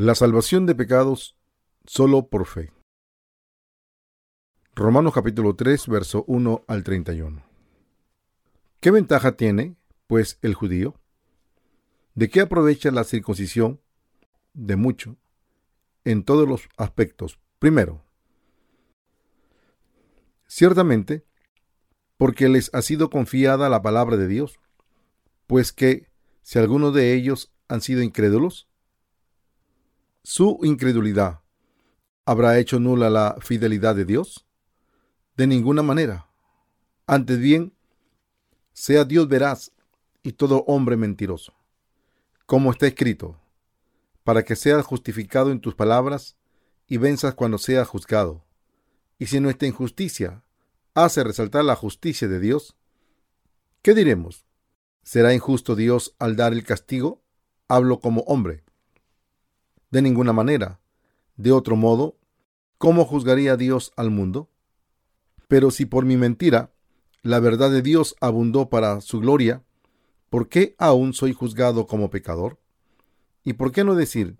La salvación de pecados solo por fe. Romanos capítulo 3, verso 1 al 31. ¿Qué ventaja tiene, pues, el judío? ¿De qué aprovecha la circuncisión? De mucho, en todos los aspectos. Primero, ciertamente, porque les ha sido confiada la palabra de Dios, pues que si algunos de ellos han sido incrédulos, su incredulidad habrá hecho nula la fidelidad de Dios? De ninguna manera. Antes bien, sea Dios veraz y todo hombre mentiroso. Como está escrito, para que seas justificado en tus palabras y venzas cuando seas juzgado. Y si nuestra injusticia hace resaltar la justicia de Dios, ¿qué diremos? ¿Será injusto Dios al dar el castigo? Hablo como hombre. De ninguna manera. De otro modo, ¿cómo juzgaría Dios al mundo? Pero si por mi mentira la verdad de Dios abundó para su gloria, ¿por qué aún soy juzgado como pecador? ¿Y por qué no decir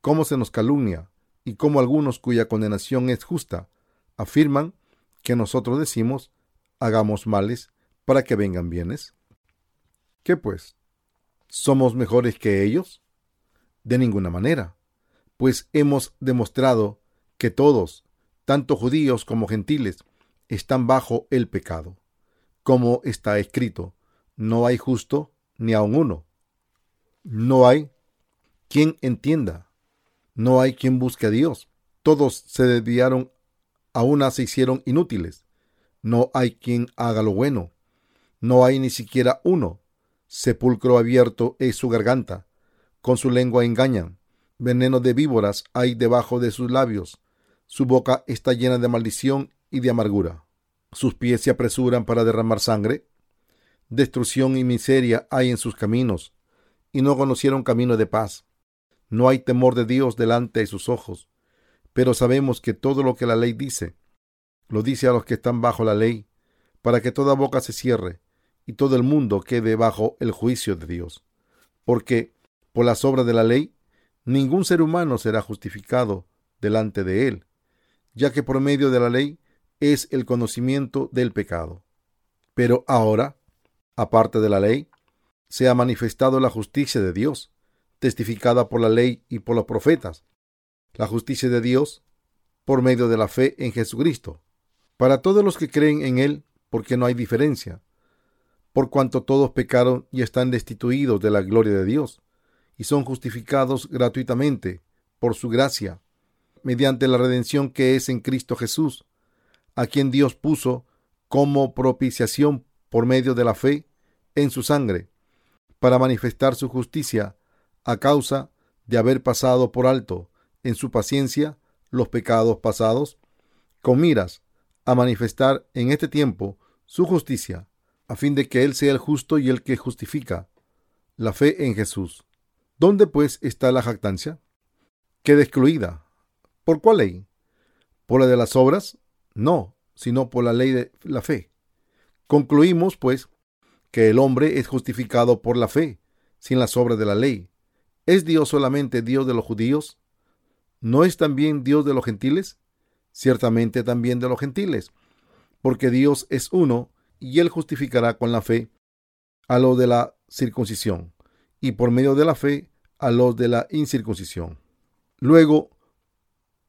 cómo se nos calumnia y cómo algunos cuya condenación es justa afirman que nosotros decimos hagamos males para que vengan bienes? ¿Qué pues? ¿Somos mejores que ellos? De ninguna manera pues hemos demostrado que todos, tanto judíos como gentiles, están bajo el pecado. Como está escrito, no hay justo ni aun uno. No hay quien entienda. No hay quien busque a Dios. Todos se desviaron, a una se hicieron inútiles. No hay quien haga lo bueno. No hay ni siquiera uno. Sepulcro abierto es su garganta. Con su lengua engañan veneno de víboras hay debajo de sus labios. Su boca está llena de maldición y de amargura. Sus pies se apresuran para derramar sangre. Destrucción y miseria hay en sus caminos, y no conocieron camino de paz. No hay temor de Dios delante de sus ojos. Pero sabemos que todo lo que la ley dice, lo dice a los que están bajo la ley, para que toda boca se cierre y todo el mundo quede bajo el juicio de Dios. Porque por las obras de la ley ningún ser humano será justificado delante de él, ya que por medio de la ley es el conocimiento del pecado. Pero ahora, aparte de la ley, se ha manifestado la justicia de Dios, testificada por la ley y por los profetas, la justicia de Dios por medio de la fe en Jesucristo, para todos los que creen en Él, porque no hay diferencia, por cuanto todos pecaron y están destituidos de la gloria de Dios, y son justificados gratuitamente por su gracia, mediante la redención que es en Cristo Jesús, a quien Dios puso como propiciación por medio de la fe en su sangre, para manifestar su justicia a causa de haber pasado por alto en su paciencia los pecados pasados, con miras a manifestar en este tiempo su justicia, a fin de que Él sea el justo y el que justifica la fe en Jesús. ¿Dónde pues está la jactancia? Queda excluida. ¿Por cuál ley? ¿Por la de las obras? No, sino por la ley de la fe. Concluimos, pues, que el hombre es justificado por la fe, sin las obras de la ley. ¿Es Dios solamente Dios de los judíos? ¿No es también Dios de los gentiles? Ciertamente también de los gentiles, porque Dios es uno y él justificará con la fe a lo de la circuncisión y por medio de la fe a los de la incircuncisión. Luego,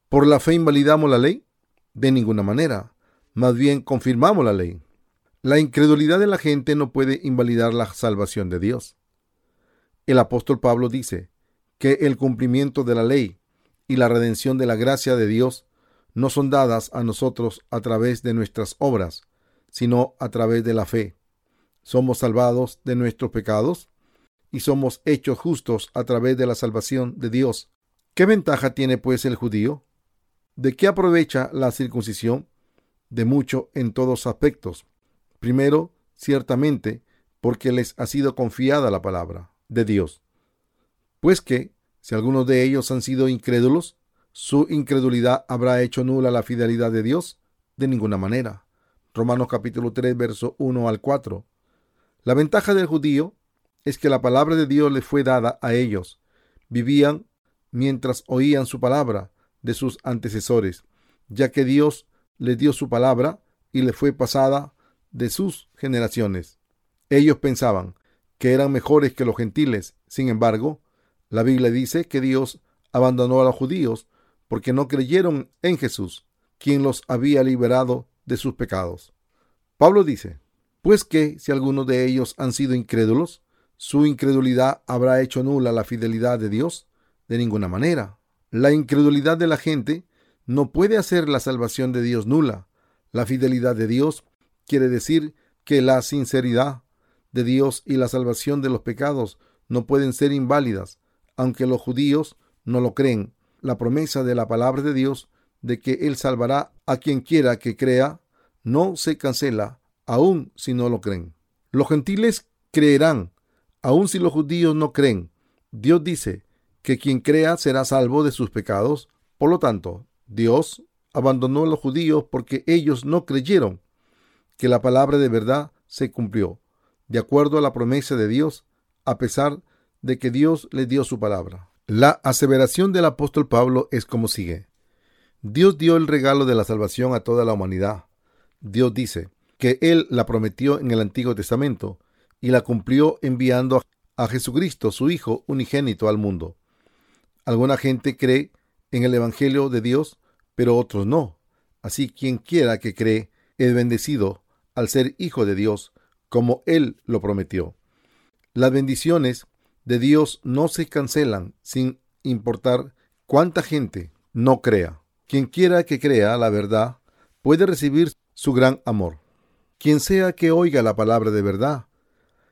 ¿por la fe invalidamos la ley? De ninguna manera. Más bien confirmamos la ley. La incredulidad de la gente no puede invalidar la salvación de Dios. El apóstol Pablo dice que el cumplimiento de la ley y la redención de la gracia de Dios no son dadas a nosotros a través de nuestras obras, sino a través de la fe. Somos salvados de nuestros pecados y somos hechos justos a través de la salvación de Dios. ¿Qué ventaja tiene pues el judío? ¿De qué aprovecha la circuncisión? De mucho en todos aspectos. Primero, ciertamente, porque les ha sido confiada la palabra de Dios. Pues que, si algunos de ellos han sido incrédulos, su incredulidad habrá hecho nula la fidelidad de Dios? De ninguna manera. Romanos capítulo 3, verso 1 al 4. La ventaja del judío es que la palabra de Dios les fue dada a ellos. Vivían mientras oían su palabra de sus antecesores, ya que Dios les dio su palabra y le fue pasada de sus generaciones. Ellos pensaban que eran mejores que los gentiles. Sin embargo, la Biblia dice que Dios abandonó a los judíos porque no creyeron en Jesús, quien los había liberado de sus pecados. Pablo dice, pues que si algunos de ellos han sido incrédulos, su incredulidad habrá hecho nula la fidelidad de Dios. De ninguna manera. La incredulidad de la gente no puede hacer la salvación de Dios nula. La fidelidad de Dios quiere decir que la sinceridad de Dios y la salvación de los pecados no pueden ser inválidas, aunque los judíos no lo creen. La promesa de la palabra de Dios de que Él salvará a quien quiera que crea no se cancela, aun si no lo creen. Los gentiles creerán, aun si los judíos no creen. Dios dice que quien crea será salvo de sus pecados. Por lo tanto, Dios abandonó a los judíos porque ellos no creyeron que la palabra de verdad se cumplió, de acuerdo a la promesa de Dios, a pesar de que Dios les dio su palabra. La aseveración del apóstol Pablo es como sigue. Dios dio el regalo de la salvación a toda la humanidad. Dios dice que Él la prometió en el Antiguo Testamento y la cumplió enviando a Jesucristo, su Hijo unigénito, al mundo. Alguna gente cree en el Evangelio de Dios, pero otros no. Así quien quiera que cree es bendecido al ser hijo de Dios, como Él lo prometió. Las bendiciones de Dios no se cancelan sin importar cuánta gente no crea. Quien quiera que crea la verdad puede recibir su gran amor. Quien sea que oiga la palabra de verdad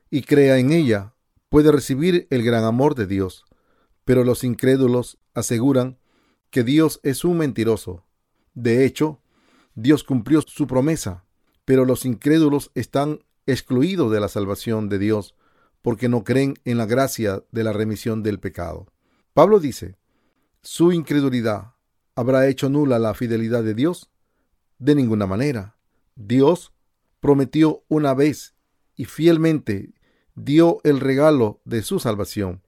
y crea en ella puede recibir el gran amor de Dios. Pero los incrédulos aseguran que Dios es un mentiroso. De hecho, Dios cumplió su promesa, pero los incrédulos están excluidos de la salvación de Dios porque no creen en la gracia de la remisión del pecado. Pablo dice, su incredulidad ¿Habrá hecho nula la fidelidad de Dios? De ninguna manera. Dios prometió una vez y fielmente dio el regalo de su salvación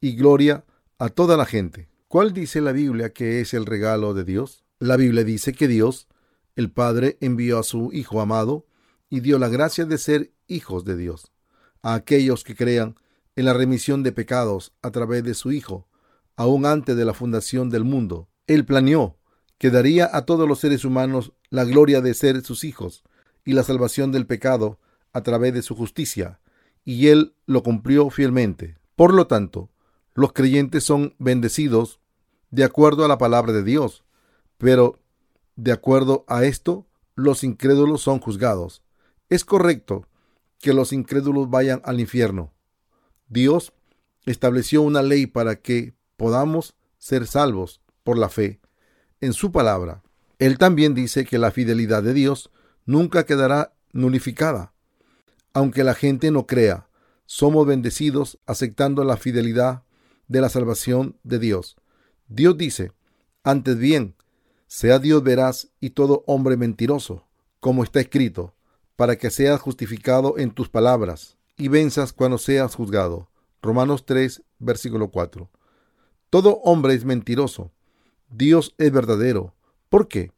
y gloria a toda la gente. ¿Cuál dice la Biblia que es el regalo de Dios? La Biblia dice que Dios, el Padre, envió a su Hijo amado y dio la gracia de ser hijos de Dios a aquellos que crean en la remisión de pecados a través de su Hijo, aún antes de la fundación del mundo. Él planeó que daría a todos los seres humanos la gloria de ser sus hijos y la salvación del pecado a través de su justicia, y Él lo cumplió fielmente. Por lo tanto, los creyentes son bendecidos de acuerdo a la palabra de Dios, pero de acuerdo a esto, los incrédulos son juzgados. Es correcto que los incrédulos vayan al infierno. Dios estableció una ley para que podamos ser salvos por la fe en su palabra. Él también dice que la fidelidad de Dios nunca quedará nulificada. Aunque la gente no crea, somos bendecidos aceptando la fidelidad de la salvación de Dios. Dios dice, antes bien, sea Dios veraz y todo hombre mentiroso, como está escrito, para que seas justificado en tus palabras y venzas cuando seas juzgado. Romanos 3, versículo 4. Todo hombre es mentiroso, Dios es verdadero. ¿Por qué?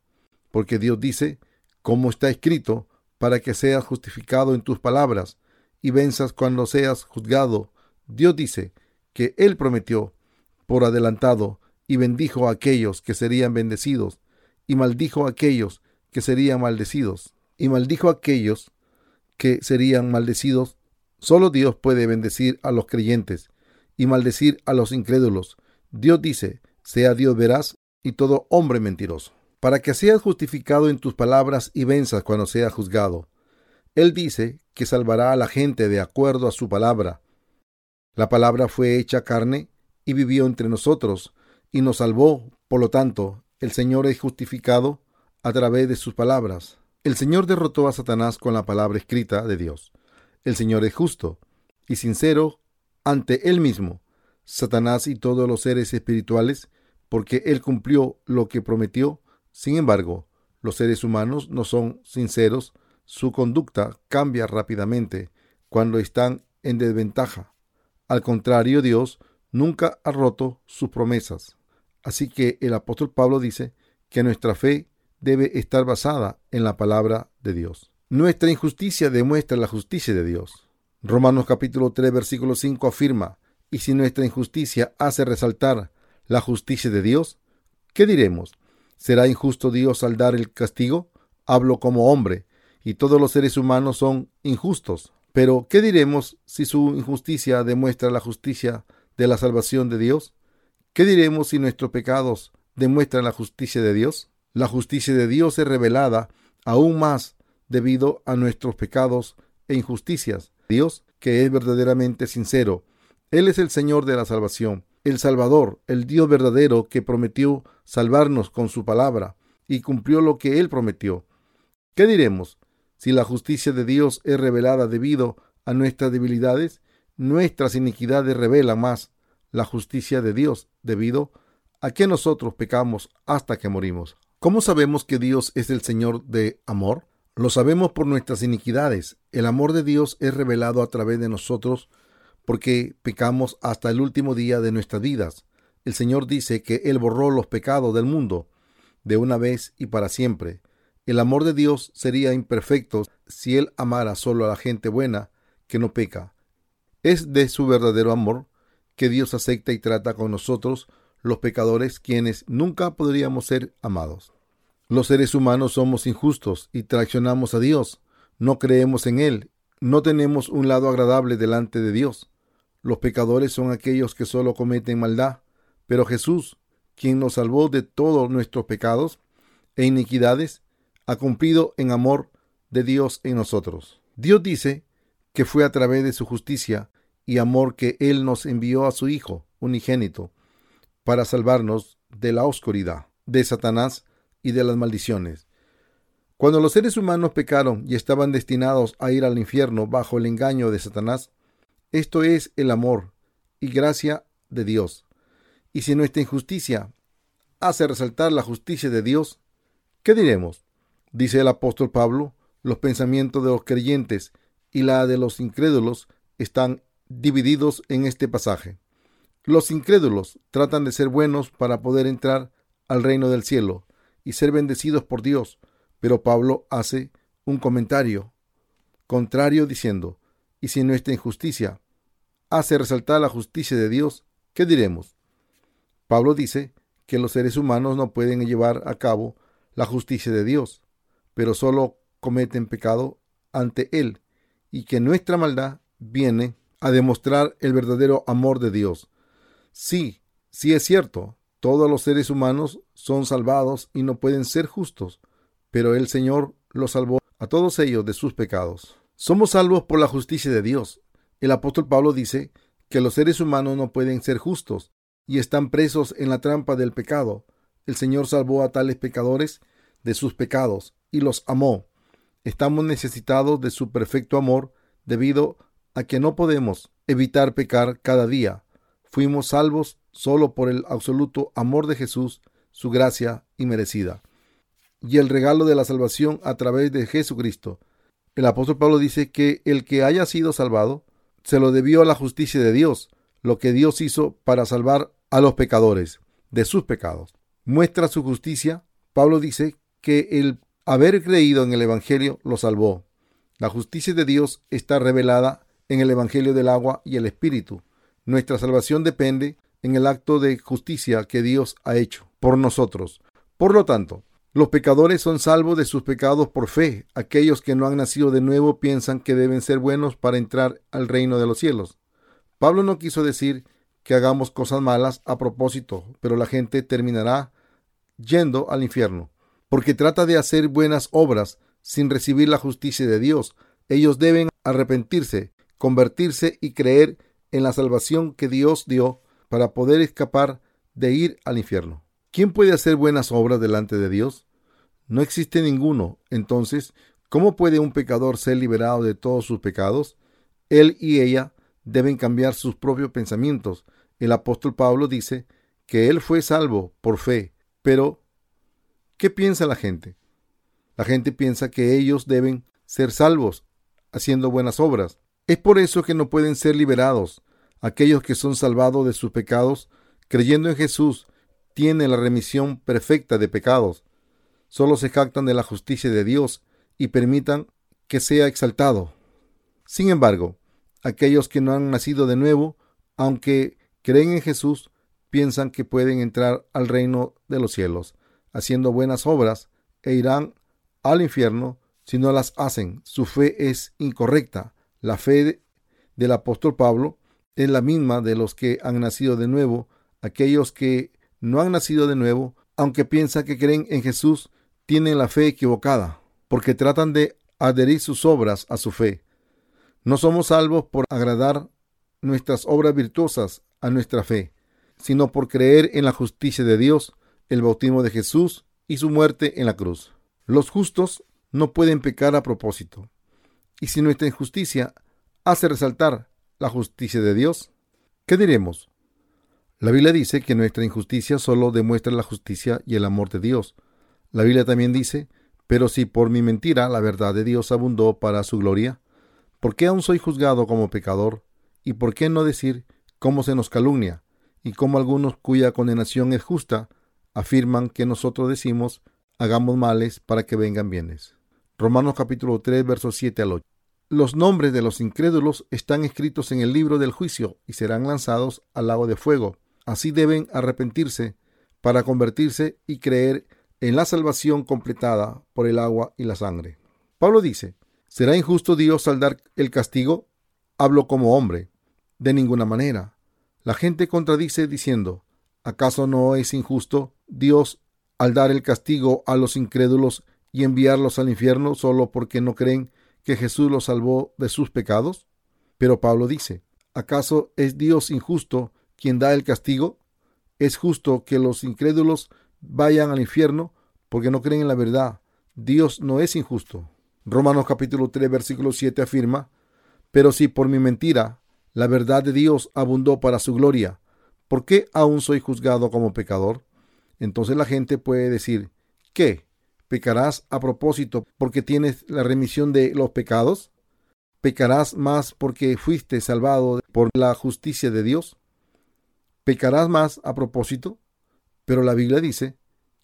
Porque Dios dice, como está escrito, para que seas justificado en tus palabras y venzas cuando seas juzgado. Dios dice que Él prometió por adelantado y bendijo a aquellos que serían bendecidos y maldijo a aquellos que serían maldecidos y maldijo a aquellos que serían maldecidos. Solo Dios puede bendecir a los creyentes y maldecir a los incrédulos. Dios dice, sea Dios veraz y todo hombre mentiroso, para que seas justificado en tus palabras y venzas cuando seas juzgado. Él dice que salvará a la gente de acuerdo a su palabra. La palabra fue hecha carne y vivió entre nosotros y nos salvó. Por lo tanto, el Señor es justificado a través de sus palabras. El Señor derrotó a Satanás con la palabra escrita de Dios. El Señor es justo y sincero ante Él mismo. Satanás y todos los seres espirituales, porque Él cumplió lo que prometió. Sin embargo, los seres humanos no son sinceros, su conducta cambia rápidamente cuando están en desventaja. Al contrario, Dios nunca ha roto sus promesas. Así que el apóstol Pablo dice que nuestra fe debe estar basada en la palabra de Dios. Nuestra injusticia demuestra la justicia de Dios. Romanos capítulo 3 versículo 5 afirma, y si nuestra injusticia hace resaltar la justicia de Dios, ¿qué diremos? ¿Será injusto Dios al dar el castigo? Hablo como hombre, y todos los seres humanos son injustos. Pero, ¿qué diremos si su injusticia demuestra la justicia de la salvación de Dios? ¿Qué diremos si nuestros pecados demuestran la justicia de Dios? La justicia de Dios es revelada aún más debido a nuestros pecados e injusticias. Dios, que es verdaderamente sincero, Él es el Señor de la salvación, el Salvador, el Dios verdadero que prometió salvarnos con su palabra y cumplió lo que Él prometió. ¿Qué diremos? Si la justicia de Dios es revelada debido a nuestras debilidades, nuestras iniquidades revelan más la justicia de Dios debido a que nosotros pecamos hasta que morimos. ¿Cómo sabemos que Dios es el Señor de amor? Lo sabemos por nuestras iniquidades. El amor de Dios es revelado a través de nosotros porque pecamos hasta el último día de nuestras vidas. El Señor dice que Él borró los pecados del mundo de una vez y para siempre. El amor de Dios sería imperfecto si Él amara solo a la gente buena que no peca. Es de su verdadero amor que Dios acepta y trata con nosotros, los pecadores, quienes nunca podríamos ser amados. Los seres humanos somos injustos y traicionamos a Dios. No creemos en Él. No tenemos un lado agradable delante de Dios. Los pecadores son aquellos que solo cometen maldad. Pero Jesús, quien nos salvó de todos nuestros pecados e iniquidades, ha cumplido en amor de Dios en nosotros. Dios dice que fue a través de su justicia y amor que Él nos envió a su Hijo unigénito para salvarnos de la oscuridad, de Satanás y de las maldiciones. Cuando los seres humanos pecaron y estaban destinados a ir al infierno bajo el engaño de Satanás, esto es el amor y gracia de Dios. Y si nuestra injusticia hace resaltar la justicia de Dios, ¿qué diremos? Dice el apóstol Pablo, los pensamientos de los creyentes y la de los incrédulos están divididos en este pasaje. Los incrédulos tratan de ser buenos para poder entrar al reino del cielo, y ser bendecidos por Dios. Pero Pablo hace un comentario contrario diciendo, y si nuestra injusticia hace resaltar la justicia de Dios, ¿qué diremos? Pablo dice que los seres humanos no pueden llevar a cabo la justicia de Dios, pero solo cometen pecado ante Él, y que nuestra maldad viene a demostrar el verdadero amor de Dios. Sí, sí es cierto, todos los seres humanos son salvados y no pueden ser justos, pero el Señor los salvó a todos ellos de sus pecados. Somos salvos por la justicia de Dios. El apóstol Pablo dice que los seres humanos no pueden ser justos y están presos en la trampa del pecado. El Señor salvó a tales pecadores de sus pecados y los amó. Estamos necesitados de su perfecto amor debido a que no podemos evitar pecar cada día. Fuimos salvos solo por el absoluto amor de Jesús, su gracia inmerecida, y el regalo de la salvación a través de Jesucristo. El apóstol Pablo dice que el que haya sido salvado se lo debió a la justicia de Dios, lo que Dios hizo para salvar a los pecadores de sus pecados. Muestra su justicia. Pablo dice que el haber creído en el Evangelio lo salvó. La justicia de Dios está revelada en el Evangelio del agua y el Espíritu. Nuestra salvación depende en el acto de justicia que Dios ha hecho por nosotros. Por lo tanto, los pecadores son salvos de sus pecados por fe. Aquellos que no han nacido de nuevo piensan que deben ser buenos para entrar al reino de los cielos. Pablo no quiso decir que hagamos cosas malas a propósito, pero la gente terminará yendo al infierno, porque trata de hacer buenas obras sin recibir la justicia de Dios. Ellos deben arrepentirse, convertirse y creer en la salvación que Dios dio para poder escapar de ir al infierno. ¿Quién puede hacer buenas obras delante de Dios? No existe ninguno. Entonces, ¿cómo puede un pecador ser liberado de todos sus pecados? Él y ella deben cambiar sus propios pensamientos. El apóstol Pablo dice que él fue salvo por fe. Pero, ¿qué piensa la gente? La gente piensa que ellos deben ser salvos haciendo buenas obras. Es por eso que no pueden ser liberados. aquellos que son salvados de sus pecados, creyendo en Jesús, tienen la remisión perfecta de pecados. Solo se jactan de la justicia de Dios y permitan que sea exaltado. Sin embargo, aquellos que no han nacido de nuevo, aunque creen en Jesús, piensan que pueden entrar al reino de los cielos, haciendo buenas obras, e irán al infierno si no las hacen. Su fe es incorrecta. La fe del apóstol Pablo es la misma de los que han nacido de nuevo. Aquellos que no han nacido de nuevo, aunque piensan que creen en Jesús, tienen la fe equivocada, porque tratan de adherir sus obras a su fe. No somos salvos por agradar nuestras obras virtuosas a nuestra fe, sino por creer en la justicia de Dios, el bautismo de Jesús y su muerte en la cruz. Los justos no pueden pecar a propósito. Y si nuestra injusticia hace resaltar la justicia de Dios, ¿qué diremos? La Biblia dice que nuestra injusticia solo demuestra la justicia y el amor de Dios. La Biblia también dice, pero si por mi mentira la verdad de Dios abundó para su gloria, ¿por qué aún soy juzgado como pecador? ¿Y por qué no decir cómo se nos calumnia? Y cómo algunos cuya condenación es justa afirman que nosotros decimos hagamos males para que vengan bienes. Romanos capítulo 3 versos 7 al 8. Los nombres de los incrédulos están escritos en el libro del juicio y serán lanzados al lago de fuego. Así deben arrepentirse para convertirse y creer en la salvación completada por el agua y la sangre. Pablo dice, ¿será injusto Dios al dar el castigo? Hablo como hombre. De ninguna manera. La gente contradice diciendo, ¿acaso no es injusto Dios al dar el castigo a los incrédulos y enviarlos al infierno solo porque no creen que Jesús los salvó de sus pecados? Pero Pablo dice, ¿acaso es Dios injusto quien da el castigo? ¿Es justo que los incrédulos vayan al infierno porque no creen en la verdad? Dios no es injusto. Romanos capítulo 3 versículo 7 afirma, pero si por mi mentira la verdad de Dios abundó para su gloria, ¿por qué aún soy juzgado como pecador? Entonces la gente puede decir, ¿qué? ¿Pecarás a propósito porque tienes la remisión de los pecados? ¿Pecarás más porque fuiste salvado por la justicia de Dios? ¿Pecarás más a propósito? Pero la Biblia dice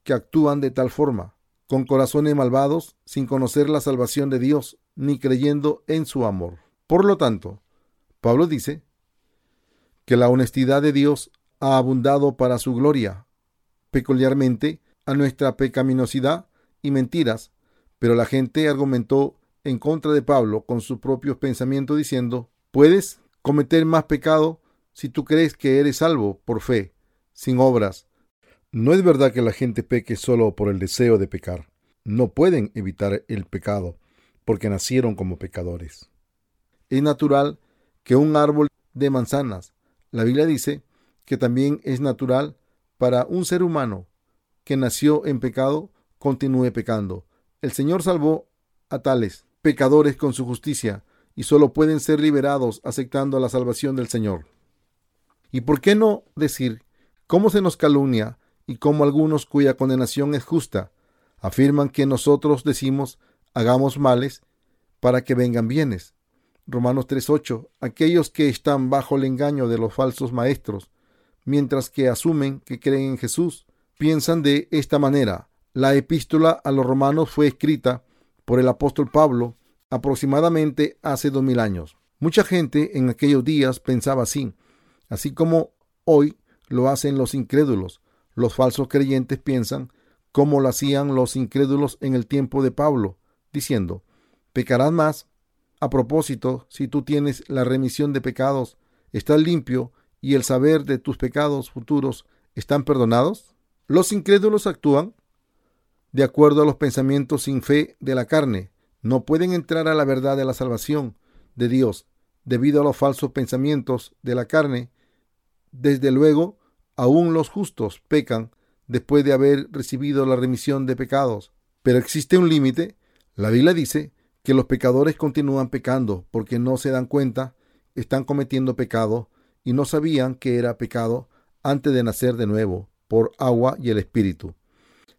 que actúan de tal forma, con corazones malvados, sin conocer la salvación de Dios, ni creyendo en su amor. Por lo tanto, Pablo dice que la honestidad de Dios ha abundado para su gloria, peculiarmente a nuestra pecaminosidad y mentiras, pero la gente argumentó en contra de Pablo con sus propios pensamientos diciendo, puedes cometer más pecado si tú crees que eres salvo por fe, sin obras. No es verdad que la gente peque solo por el deseo de pecar. No pueden evitar el pecado, porque nacieron como pecadores. Es natural que un árbol de manzanas, la Biblia dice que también es natural para un ser humano que nació en pecado continúe pecando. El Señor salvó a tales pecadores con su justicia y solo pueden ser liberados aceptando la salvación del Señor. ¿Y por qué no decir cómo se nos calumnia y cómo algunos cuya condenación es justa afirman que nosotros decimos hagamos males para que vengan bienes? Romanos 3:8 Aquellos que están bajo el engaño de los falsos maestros mientras que asumen que creen en Jesús. Piensan de esta manera. La epístola a los romanos fue escrita por el apóstol Pablo aproximadamente hace dos mil años. Mucha gente en aquellos días pensaba así, así como hoy lo hacen los incrédulos. Los falsos creyentes piensan como lo hacían los incrédulos en el tiempo de Pablo, diciendo, pecarás más. A propósito, si tú tienes la remisión de pecados, estás limpio y el saber de tus pecados futuros están perdonados? Los incrédulos actúan de acuerdo a los pensamientos sin fe de la carne. No pueden entrar a la verdad de la salvación de Dios debido a los falsos pensamientos de la carne. Desde luego, aún los justos pecan después de haber recibido la remisión de pecados. Pero existe un límite. La Biblia dice que los pecadores continúan pecando porque no se dan cuenta, están cometiendo pecado y no sabían que era pecado antes de nacer de nuevo por agua y el Espíritu.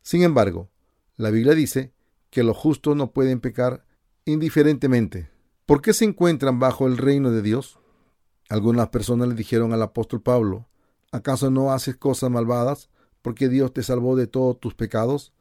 Sin embargo, la Biblia dice que los justos no pueden pecar indiferentemente. ¿Por qué se encuentran bajo el reino de Dios? Algunas personas le dijeron al apóstol Pablo, ¿acaso no haces cosas malvadas porque Dios te salvó de todos tus pecados?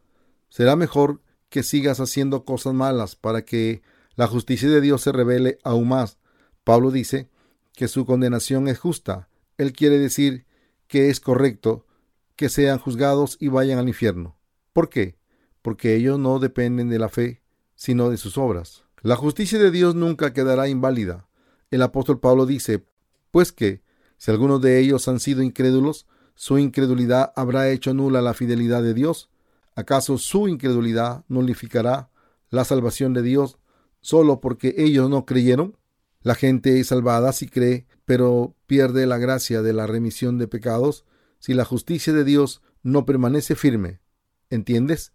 Será mejor que sigas haciendo cosas malas para que la justicia de Dios se revele aún más. Pablo dice que su condenación es justa. Él quiere decir que es correcto que sean juzgados y vayan al infierno. ¿Por qué? Porque ellos no dependen de la fe, sino de sus obras. La justicia de Dios nunca quedará inválida. El apóstol Pablo dice, pues que, si algunos de ellos han sido incrédulos, su incredulidad habrá hecho nula la fidelidad de Dios. ¿Acaso su incredulidad nulificará la salvación de Dios solo porque ellos no creyeron? La gente es salvada si cree, pero pierde la gracia de la remisión de pecados si la justicia de Dios no permanece firme. ¿Entiendes?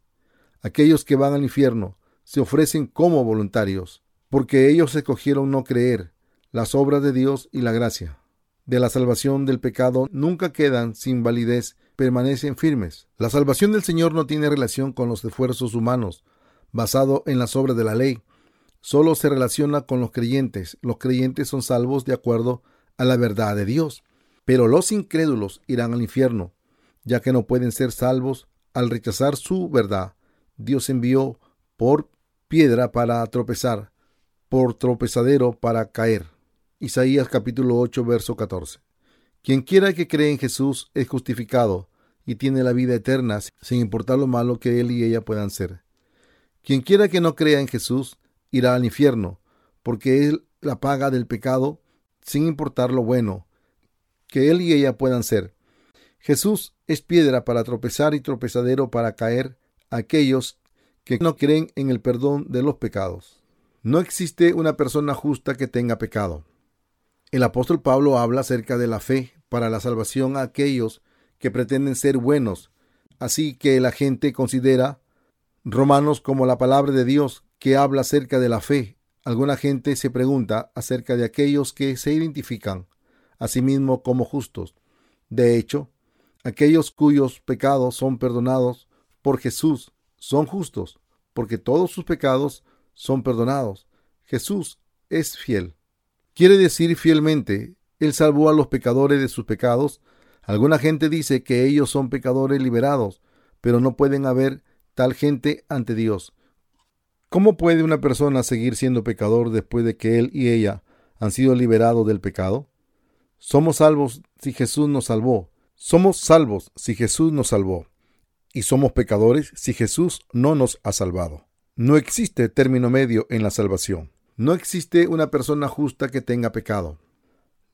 Aquellos que van al infierno se ofrecen como voluntarios, porque ellos escogieron no creer las obras de Dios y la gracia de la salvación del pecado nunca quedan sin validez, permanecen firmes. La salvación del Señor no tiene relación con los esfuerzos humanos, basado en las obras de la ley. Solo se relaciona con los creyentes. Los creyentes son salvos de acuerdo a la verdad de Dios. Pero los incrédulos irán al infierno, ya que no pueden ser salvos al rechazar su verdad. Dios envió por piedra para tropezar, por tropezadero para caer. Isaías capítulo 8, verso 14. Quien quiera que cree en Jesús es justificado y tiene la vida eterna sin importar lo malo que él y ella puedan ser. Quien quiera que no crea en Jesús irá al infierno, porque él la paga del pecado sin importar lo bueno que él y ella puedan ser. Jesús es piedra para tropezar y tropezadero para caer a aquellos que no creen en el perdón de los pecados. No existe una persona justa que tenga pecado. El apóstol Pablo habla acerca de la fe para la salvación a aquellos que pretenden ser buenos, así que la gente considera Romanos como la palabra de Dios que habla acerca de la fe. Alguna gente se pregunta acerca de aquellos que se identifican asimismo como justos. De hecho, aquellos cuyos pecados son perdonados por Jesús son justos, porque todos sus pecados son perdonados. Jesús es fiel. Quiere decir fielmente, Él salvó a los pecadores de sus pecados. Alguna gente dice que ellos son pecadores liberados, pero no pueden haber tal gente ante Dios. ¿Cómo puede una persona seguir siendo pecador después de que él y ella han sido liberados del pecado? Somos salvos si Jesús nos salvó. Somos salvos si Jesús nos salvó. Y somos pecadores si Jesús no nos ha salvado. No existe término medio en la salvación. No existe una persona justa que tenga pecado.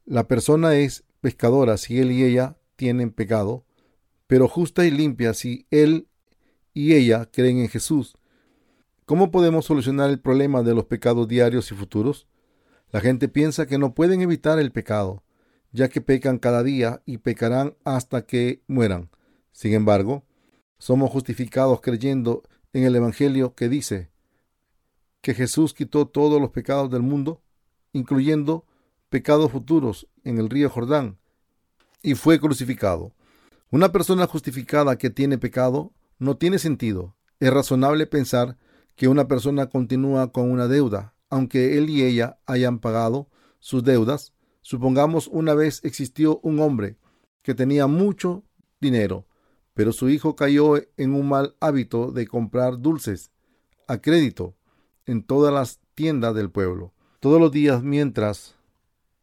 La persona es pescadora si él y ella tienen pecado, pero justa y limpia si él y ella creen en Jesús. ¿Cómo podemos solucionar el problema de los pecados diarios y futuros? La gente piensa que no pueden evitar el pecado, ya que pecan cada día y pecarán hasta que mueran. Sin embargo, somos justificados creyendo en el Evangelio que dice que Jesús quitó todos los pecados del mundo, incluyendo pecados futuros en el río Jordán, y fue crucificado. Una persona justificada que tiene pecado no tiene sentido. Es razonable pensar que una persona continúa con una deuda, aunque él y ella hayan pagado sus deudas Supongamos una vez existió un hombre que tenía mucho dinero, pero su hijo cayó en un mal hábito de comprar dulces a crédito en todas las tiendas del pueblo. Todos los días mientras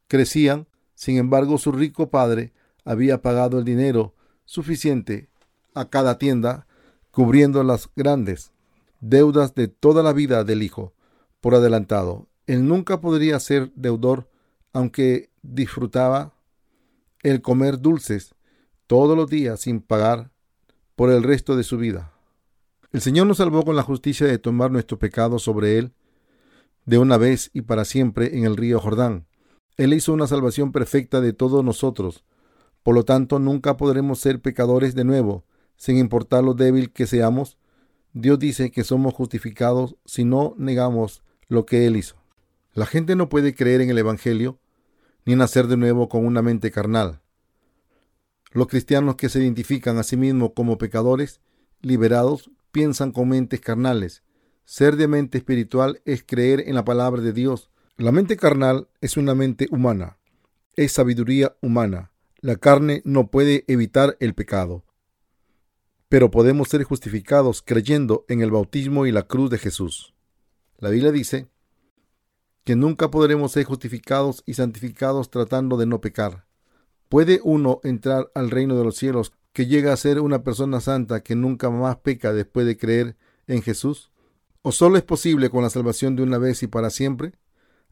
crecían, sin embargo, su rico padre había pagado el dinero suficiente a cada tienda, cubriendo las grandes deudas de toda la vida del hijo por adelantado. Él nunca podría ser deudor, aunque disfrutaba el comer dulces todos los días sin pagar por el resto de su vida. El Señor nos salvó con la justicia de tomar nuestro pecado sobre Él de una vez y para siempre en el río Jordán. Él hizo una salvación perfecta de todos nosotros. Por lo tanto, nunca podremos ser pecadores de nuevo, sin importar lo débil que seamos. Dios dice que somos justificados si no negamos lo que Él hizo. La gente no puede creer en el Evangelio ni nacer de nuevo con una mente carnal. Los cristianos que se identifican a sí mismos como pecadores, liberados, piensan con mentes carnales. Ser de mente espiritual es creer en la palabra de Dios. La mente carnal es una mente humana. es sabiduría humana. La carne no puede evitar el pecado. Pero podemos ser justificados creyendo en el bautismo y la cruz de Jesús. La Biblia dice que nunca podremos ser justificados y santificados tratando de no pecar. ¿Puede uno entrar al reino de los cielos que llega a ser una persona santa que nunca más peca después de creer en Jesús? ¿O solo es posible con la salvación de una vez y para siempre?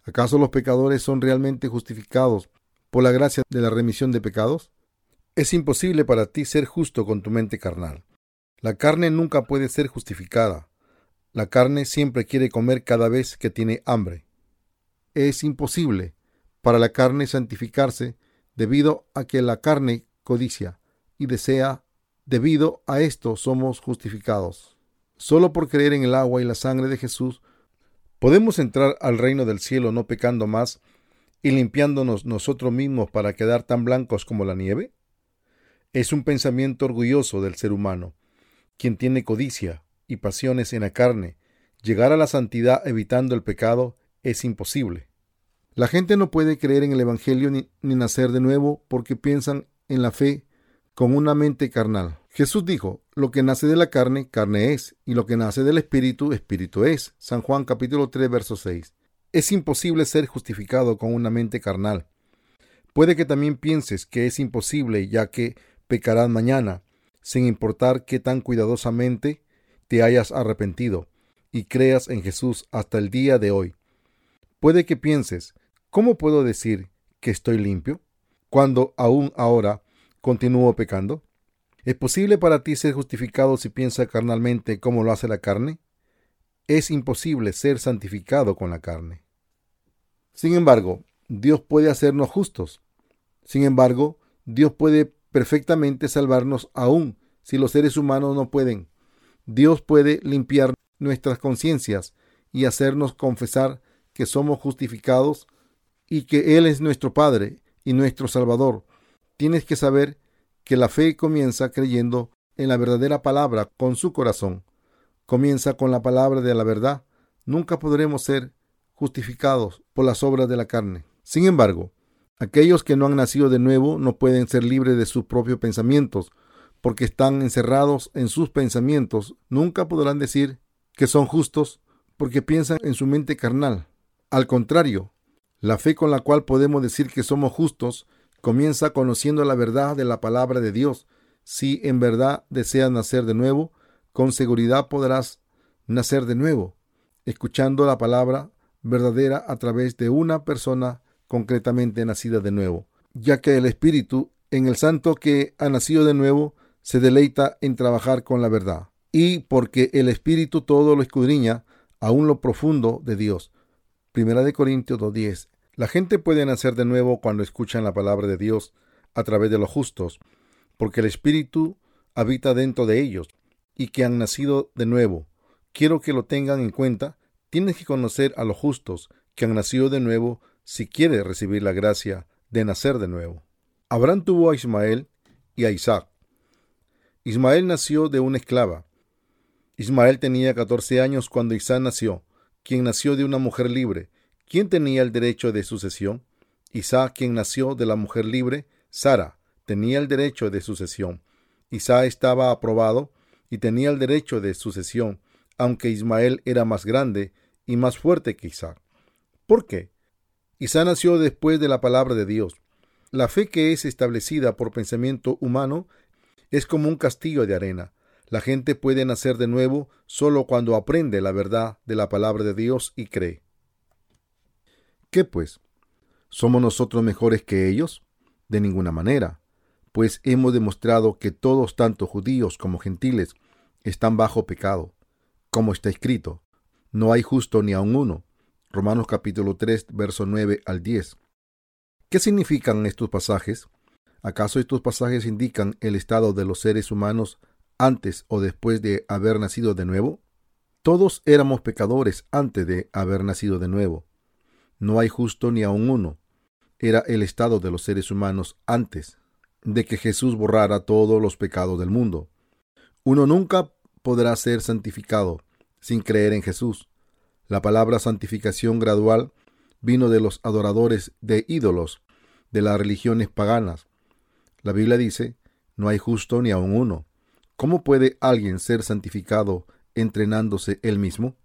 ¿Acaso los pecadores son realmente justificados por la gracia de la remisión de pecados? Es imposible para ti ser justo con tu mente carnal. La carne nunca puede ser justificada. La carne siempre quiere comer cada vez que tiene hambre. Es imposible para la carne santificarse debido a que la carne codicia y desea. Debido a esto somos justificados. Solo por creer en el agua y la sangre de Jesús podemos entrar al reino del cielo no pecando más y limpiándonos nosotros mismos para quedar tan blancos como la nieve? Es un pensamiento orgulloso del ser humano, quien tiene codicia y pasiones en la carne. Llegar a la santidad evitando el pecado es imposible. La gente no puede creer en el Evangelio ni, ni nacer de nuevo porque piensan en la fe con una mente carnal. Jesús dijo, lo que nace de la carne, carne es, y lo que nace del espíritu, espíritu es. San Juan capítulo 3, verso 6. Es imposible ser justificado con una mente carnal. Puede que también pienses que es imposible ya que pecarás mañana, sin importar qué tan cuidadosamente te hayas arrepentido y creas en Jesús hasta el día de hoy. Puede que pienses, ¿cómo puedo decir que estoy limpio cuando aún ahora continúo pecando? ¿Es posible para ti ser justificado si piensas carnalmente como lo hace la carne? es imposible ser santificado con la carne. Sin embargo, Dios puede hacernos justos. Sin embargo, Dios puede perfectamente salvarnos aún si los seres humanos no pueden. Dios puede limpiar nuestras conciencias y hacernos confesar que somos justificados y que Él es nuestro Padre y nuestro Salvador. Tienes que saber que la fe comienza creyendo en la verdadera palabra con su corazón comienza con la palabra de la verdad, nunca podremos ser justificados por las obras de la carne. Sin embargo, aquellos que no han nacido de nuevo no pueden ser libres de sus propios pensamientos, porque están encerrados en sus pensamientos. Nunca podrán decir que son justos porque piensan en su mente carnal. Al contrario, la fe con la cual podemos decir que somos justos comienza conociendo la verdad de la palabra de Dios. Si en verdad deseas nacer de nuevo, con seguridad podrás nacer de nuevo, escuchando la palabra verdadera a través de una persona concretamente nacida de nuevo, ya que el Espíritu en el santo que ha nacido de nuevo se deleita en trabajar con la verdad, y porque el Espíritu todo lo escudriña, aún lo profundo de Dios. Primera de Corintios 2.10. La gente puede nacer de nuevo cuando escuchan la palabra de Dios a través de los justos, porque el Espíritu habita dentro de ellos y que han nacido de nuevo. Quiero que lo tengan en cuenta. Tienes que conocer a los justos que han nacido de nuevo si quieres recibir la gracia de nacer de nuevo. Abraham tuvo a Ismael y a Isaac. Ismael nació de una esclava. Ismael tenía 14 años cuando Isaac nació, quien nació de una mujer libre. ¿Quién tenía el derecho de sucesión? Isaac, quien nació de la mujer libre, Sara, tenía el derecho de sucesión. Isaac estaba aprobado y tenía el derecho de sucesión, aunque Ismael era más grande y más fuerte que Isaac. ¿Por qué? Isaac nació después de la palabra de Dios. La fe que es establecida por pensamiento humano es como un castillo de arena. La gente puede nacer de nuevo solo cuando aprende la verdad de la palabra de Dios y cree. ¿Qué pues? ¿Somos nosotros mejores que ellos? De ninguna manera pues hemos demostrado que todos, tanto judíos como gentiles, están bajo pecado, como está escrito, no hay justo ni aun uno. Romanos capítulo 3, verso 9 al 10. ¿Qué significan estos pasajes? ¿Acaso estos pasajes indican el estado de los seres humanos antes o después de haber nacido de nuevo? Todos éramos pecadores antes de haber nacido de nuevo. No hay justo ni aun uno. Era el estado de los seres humanos antes de que Jesús borrara todos los pecados del mundo. Uno nunca podrá ser santificado sin creer en Jesús. La palabra santificación gradual vino de los adoradores de ídolos, de las religiones paganas. La Biblia dice, no hay justo ni aun uno. ¿Cómo puede alguien ser santificado entrenándose él mismo?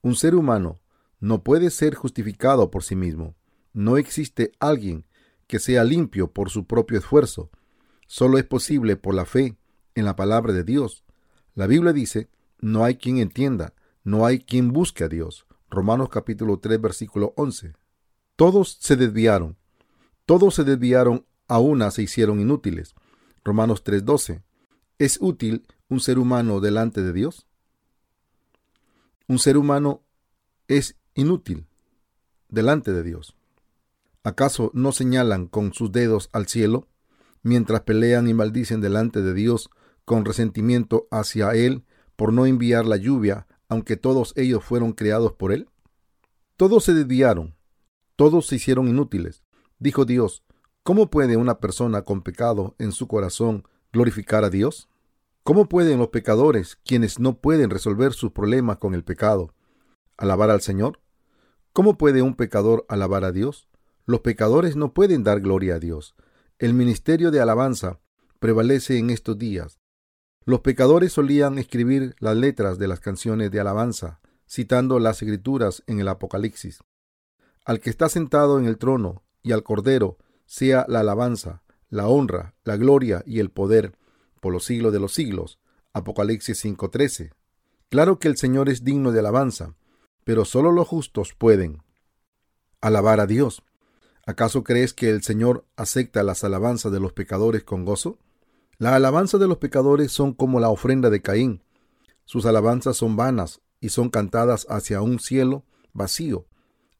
Un ser humano no puede ser justificado por sí mismo. No existe alguien que sea limpio por su propio esfuerzo. Solo es posible por la fe en la palabra de Dios. La Biblia dice, no hay quien entienda, no hay quien busque a Dios. Romanos capítulo 3 versículo 11. Todos se desviaron. Todos se desviaron, a una se hicieron inútiles. Romanos 3:12. ¿Es útil un ser humano delante de Dios? Un ser humano es inútil delante de Dios. ¿Acaso no señalan con sus dedos al cielo mientras pelean y maldicen delante de Dios con resentimiento hacia Él por no enviar la lluvia, aunque todos ellos fueron creados por Él? Todos se desviaron, todos se hicieron inútiles. Dijo Dios, ¿cómo puede una persona con pecado en su corazón glorificar a Dios? ¿Cómo pueden los pecadores, quienes no pueden resolver sus problemas con el pecado, alabar al Señor? ¿Cómo puede un pecador alabar a Dios? Los pecadores no pueden dar gloria a Dios. El ministerio de alabanza prevalece en estos días. Los pecadores solían escribir las letras de las canciones de alabanza, citando las escrituras en el Apocalipsis. Al que está sentado en el trono y al Cordero sea la alabanza, la honra, la gloria y el poder por los siglos de los siglos. Apocalipsis 5:13. Claro que el Señor es digno de alabanza, pero solo los justos pueden alabar a Dios. ¿Acaso crees que el Señor acepta las alabanzas de los pecadores con gozo? La alabanza de los pecadores son como la ofrenda de Caín. Sus alabanzas son vanas y son cantadas hacia un cielo vacío,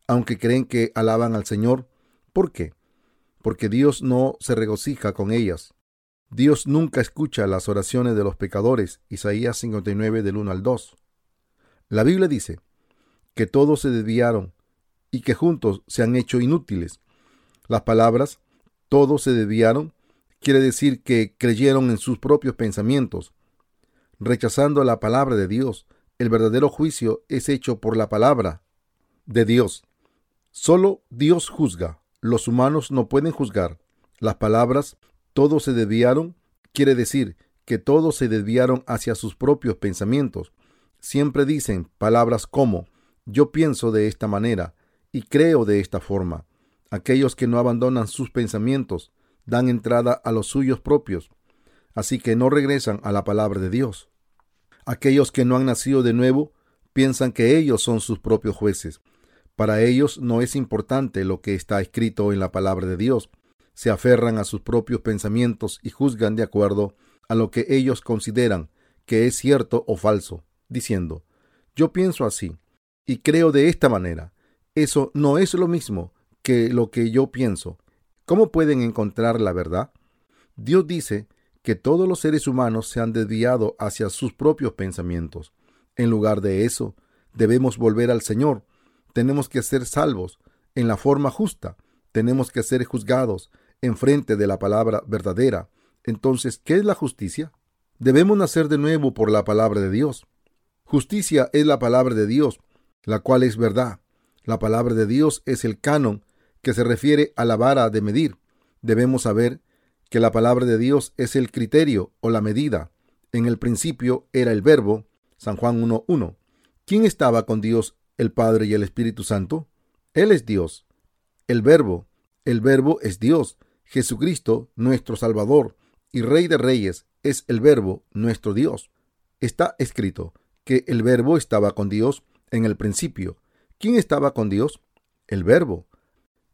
aunque creen que alaban al Señor. ¿Por qué? Porque Dios no se regocija con ellas. Dios nunca escucha las oraciones de los pecadores. Isaías 59 del 1 al 2. La Biblia dice que todos se desviaron y que juntos se han hecho inútiles. Las palabras todos se desviaron quiere decir que creyeron en sus propios pensamientos, rechazando la palabra de Dios. El verdadero juicio es hecho por la palabra de Dios. Solo Dios juzga. Los humanos no pueden juzgar. Las palabras todos se desviaron quiere decir que todos se desviaron hacia sus propios pensamientos. Siempre dicen palabras como yo pienso de esta manera y creo de esta forma. Aquellos que no abandonan sus pensamientos dan entrada a los suyos propios, así que no regresan a la palabra de Dios. Aquellos que no han nacido de nuevo piensan que ellos son sus propios jueces. Para ellos no es importante lo que está escrito en la palabra de Dios. Se aferran a sus propios pensamientos y juzgan de acuerdo a lo que ellos consideran que es cierto o falso, diciendo, yo pienso así y creo de esta manera. Eso no es lo mismo que lo que yo pienso. ¿Cómo pueden encontrar la verdad? Dios dice que todos los seres humanos se han desviado hacia sus propios pensamientos. En lugar de eso, debemos volver al Señor. Tenemos que ser salvos en la forma justa. Tenemos que ser juzgados en frente de la palabra verdadera. Entonces, ¿qué es la justicia? Debemos nacer de nuevo por la palabra de Dios. Justicia es la palabra de Dios, la cual es verdad. La palabra de Dios es el canon que se refiere a la vara de medir. Debemos saber que la palabra de Dios es el criterio o la medida. En el principio era el verbo, San Juan 1.1. ¿Quién estaba con Dios, el Padre y el Espíritu Santo? Él es Dios. El verbo, el verbo es Dios. Jesucristo, nuestro Salvador y Rey de Reyes, es el verbo, nuestro Dios. Está escrito que el verbo estaba con Dios en el principio. ¿Quién estaba con Dios? El verbo.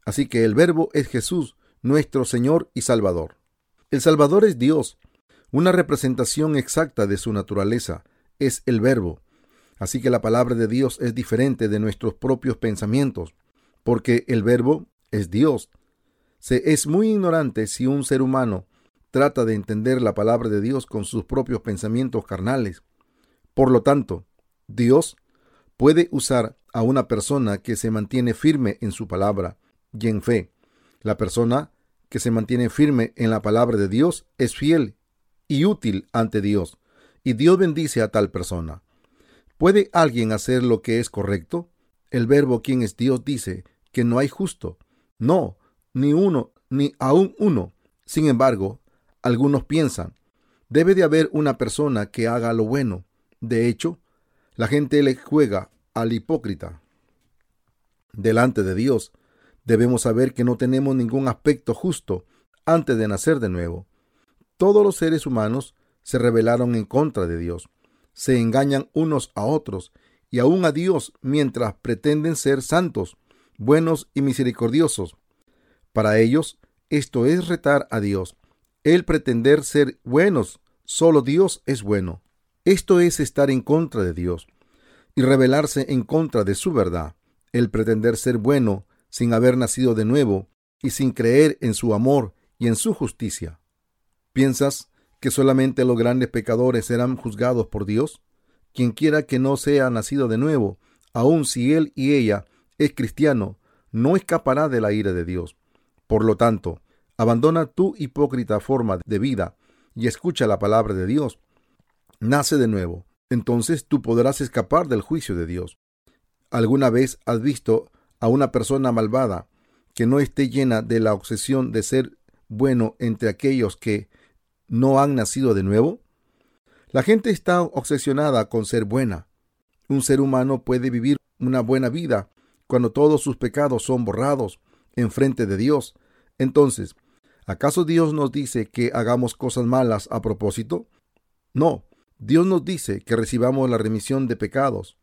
Así que el verbo es Jesús, nuestro Señor y Salvador. El Salvador es Dios. Una representación exacta de su naturaleza es el verbo. Así que la palabra de Dios es diferente de nuestros propios pensamientos, porque el verbo es Dios. Se es muy ignorante si un ser humano trata de entender la palabra de Dios con sus propios pensamientos carnales. Por lo tanto, Dios puede usar a una persona que se mantiene firme en su palabra y en fe. La persona que se mantiene firme en la palabra de Dios es fiel y útil ante Dios, y Dios bendice a tal persona. ¿Puede alguien hacer lo que es correcto? El verbo quien es Dios dice que no hay justo. No, ni uno, ni aún uno. Sin embargo, algunos piensan, debe de haber una persona que haga lo bueno. De hecho, la gente le juega al hipócrita. Delante de Dios, debemos saber que no tenemos ningún aspecto justo antes de nacer de nuevo. Todos los seres humanos se rebelaron en contra de Dios, se engañan unos a otros y aún a Dios mientras pretenden ser santos, buenos y misericordiosos. Para ellos, esto es retar a Dios. El pretender ser buenos, solo Dios es bueno. Esto es estar en contra de Dios y rebelarse en contra de su verdad. El pretender ser bueno sin haber nacido de nuevo y sin creer en su amor y en su justicia. ¿Piensas que solamente los grandes pecadores serán juzgados por Dios? Quien quiera que no sea nacido de nuevo, aun si él y ella es cristiano, no escapará de la ira de Dios. Por lo tanto, abandona tu hipócrita forma de vida y escucha la palabra de Dios. Nace de nuevo, entonces tú podrás escapar del juicio de Dios. ¿Alguna vez has visto a una persona malvada que no esté llena de la obsesión de ser bueno entre aquellos que no han nacido de nuevo? La gente está obsesionada con ser buena. Un ser humano puede vivir una buena vida cuando todos sus pecados son borrados en frente de Dios. Entonces, ¿acaso Dios nos dice que hagamos cosas malas a propósito? No, Dios nos dice que recibamos la remisión de pecados,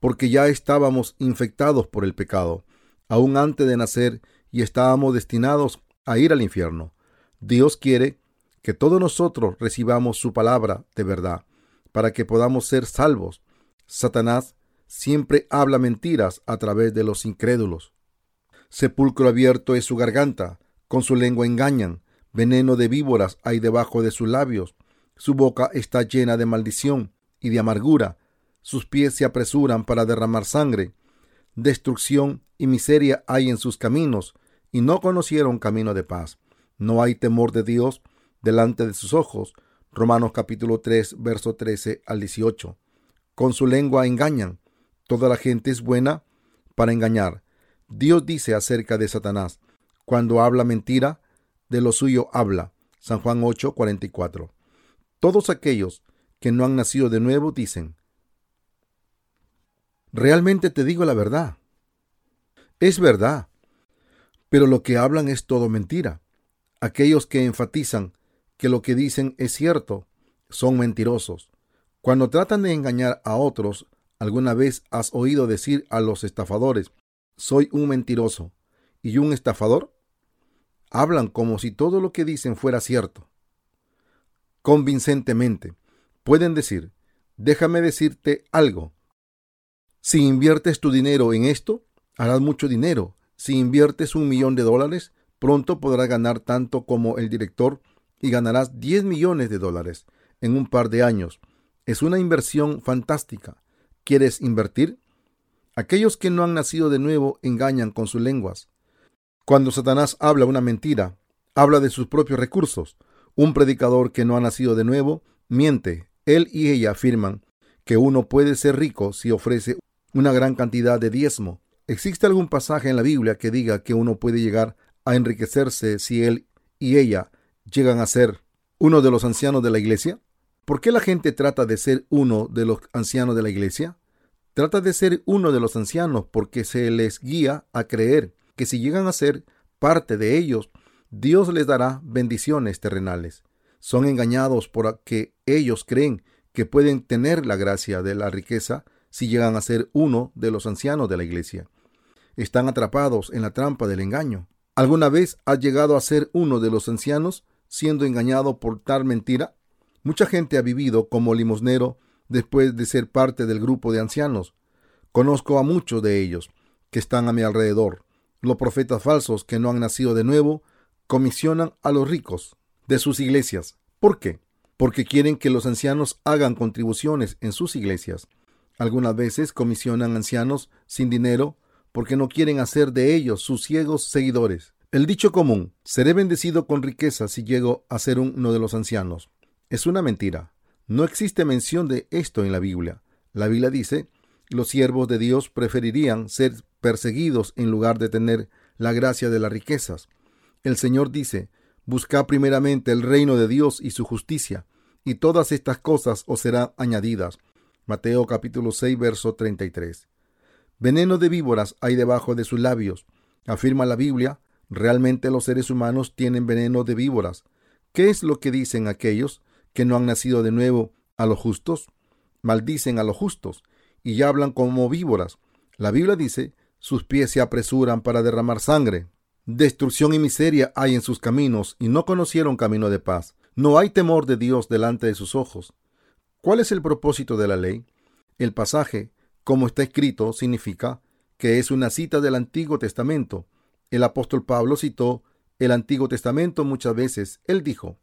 porque ya estábamos infectados por el pecado, aún antes de nacer, y estábamos destinados a ir al infierno. Dios quiere que todos nosotros recibamos su palabra de verdad, para que podamos ser salvos. Satanás siempre habla mentiras a través de los incrédulos. Sepulcro abierto es su garganta, con su lengua engañan, veneno de víboras hay debajo de sus labios, su boca está llena de maldición y de amargura, sus pies se apresuran para derramar sangre, destrucción y miseria hay en sus caminos, y no conocieron camino de paz. No hay temor de Dios delante de sus ojos. Romanos capítulo 3, verso 13 al 18. Con su lengua engañan. Toda la gente es buena para engañar. Dios dice acerca de Satanás, cuando habla mentira, de lo suyo habla. San Juan 8, 44. Todos aquellos que no han nacido de nuevo dicen, realmente te digo la verdad. Es verdad, pero lo que hablan es todo mentira. Aquellos que enfatizan que lo que dicen es cierto, son mentirosos. Cuando tratan de engañar a otros, ¿alguna vez has oído decir a los estafadores, soy un mentiroso y un estafador? Hablan como si todo lo que dicen fuera cierto. Convincentemente, pueden decir, déjame decirte algo. Si inviertes tu dinero en esto, harás mucho dinero. Si inviertes un millón de dólares, pronto podrás ganar tanto como el director y ganarás 10 millones de dólares en un par de años. Es una inversión fantástica. ¿Quieres invertir? Aquellos que no han nacido de nuevo engañan con sus lenguas. Cuando Satanás habla una mentira, habla de sus propios recursos. Un predicador que no ha nacido de nuevo miente. Él y ella afirman que uno puede ser rico si ofrece una gran cantidad de diezmo. ¿Existe algún pasaje en la Biblia que diga que uno puede llegar a enriquecerse si él y ella llegan a ser uno de los ancianos de la iglesia? ¿Por qué la gente trata de ser uno de los ancianos de la iglesia? Trata de ser uno de los ancianos porque se les guía a creer que si llegan a ser parte de ellos, Dios les dará bendiciones terrenales. Son engañados por que ellos creen que pueden tener la gracia de la riqueza si llegan a ser uno de los ancianos de la iglesia. Están atrapados en la trampa del engaño. ¿Alguna vez has llegado a ser uno de los ancianos siendo engañado por tal mentira? Mucha gente ha vivido como limosnero después de ser parte del grupo de ancianos. Conozco a muchos de ellos que están a mi alrededor. Los profetas falsos que no han nacido de nuevo comisionan a los ricos de sus iglesias. ¿Por qué? Porque quieren que los ancianos hagan contribuciones en sus iglesias. Algunas veces comisionan ancianos sin dinero porque no quieren hacer de ellos sus ciegos seguidores. El dicho común, seré bendecido con riqueza si llego a ser uno de los ancianos, es una mentira. No existe mención de esto en la Biblia. La Biblia dice, los siervos de Dios preferirían ser perseguidos en lugar de tener la gracia de las riquezas. El Señor dice, Buscad primeramente el reino de Dios y su justicia, y todas estas cosas os serán añadidas. Mateo capítulo 6, verso 33. Veneno de víboras hay debajo de sus labios. Afirma la Biblia, realmente los seres humanos tienen veneno de víboras. ¿Qué es lo que dicen aquellos que no han nacido de nuevo a los justos? Maldicen a los justos y hablan como víboras. La Biblia dice, sus pies se apresuran para derramar sangre. Destrucción y miseria hay en sus caminos y no conocieron camino de paz. No hay temor de Dios delante de sus ojos. ¿Cuál es el propósito de la ley? El pasaje, como está escrito, significa que es una cita del Antiguo Testamento. El apóstol Pablo citó el Antiguo Testamento muchas veces. Él dijo,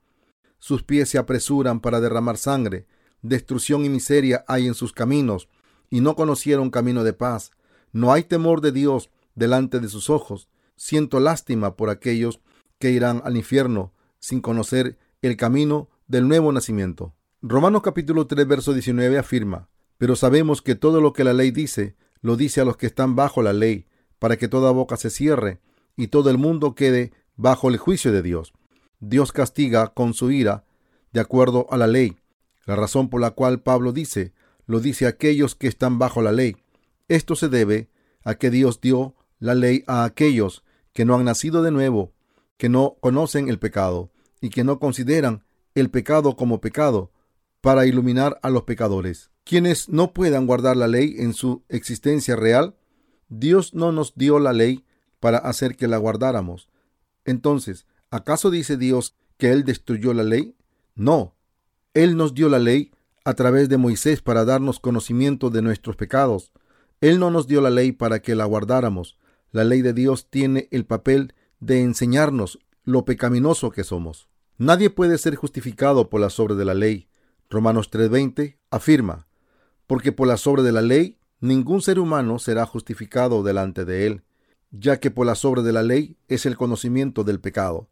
sus pies se apresuran para derramar sangre, destrucción y miseria hay en sus caminos, y no conocieron camino de paz. No hay temor de Dios delante de sus ojos. Siento lástima por aquellos que irán al infierno sin conocer el camino del nuevo nacimiento. Romanos capítulo 3, verso 19 afirma, pero sabemos que todo lo que la ley dice, lo dice a los que están bajo la ley, para que toda boca se cierre y todo el mundo quede bajo el juicio de Dios. Dios castiga con su ira de acuerdo a la ley. La razón por la cual Pablo dice, lo dice a aquellos que están bajo la ley. Esto se debe a que Dios dio la ley a aquellos que no han nacido de nuevo, que no conocen el pecado y que no consideran el pecado como pecado, para iluminar a los pecadores. Quienes no puedan guardar la ley en su existencia real, Dios no nos dio la ley para hacer que la guardáramos. Entonces, ¿acaso dice Dios que Él destruyó la ley? No, Él nos dio la ley a través de Moisés para darnos conocimiento de nuestros pecados. Él no nos dio la ley para que la guardáramos. La ley de Dios tiene el papel de enseñarnos lo pecaminoso que somos. Nadie puede ser justificado por las obras de la ley. Romanos 3:20 afirma, porque por las obras de la ley ningún ser humano será justificado delante de él, ya que por las obras de la ley es el conocimiento del pecado.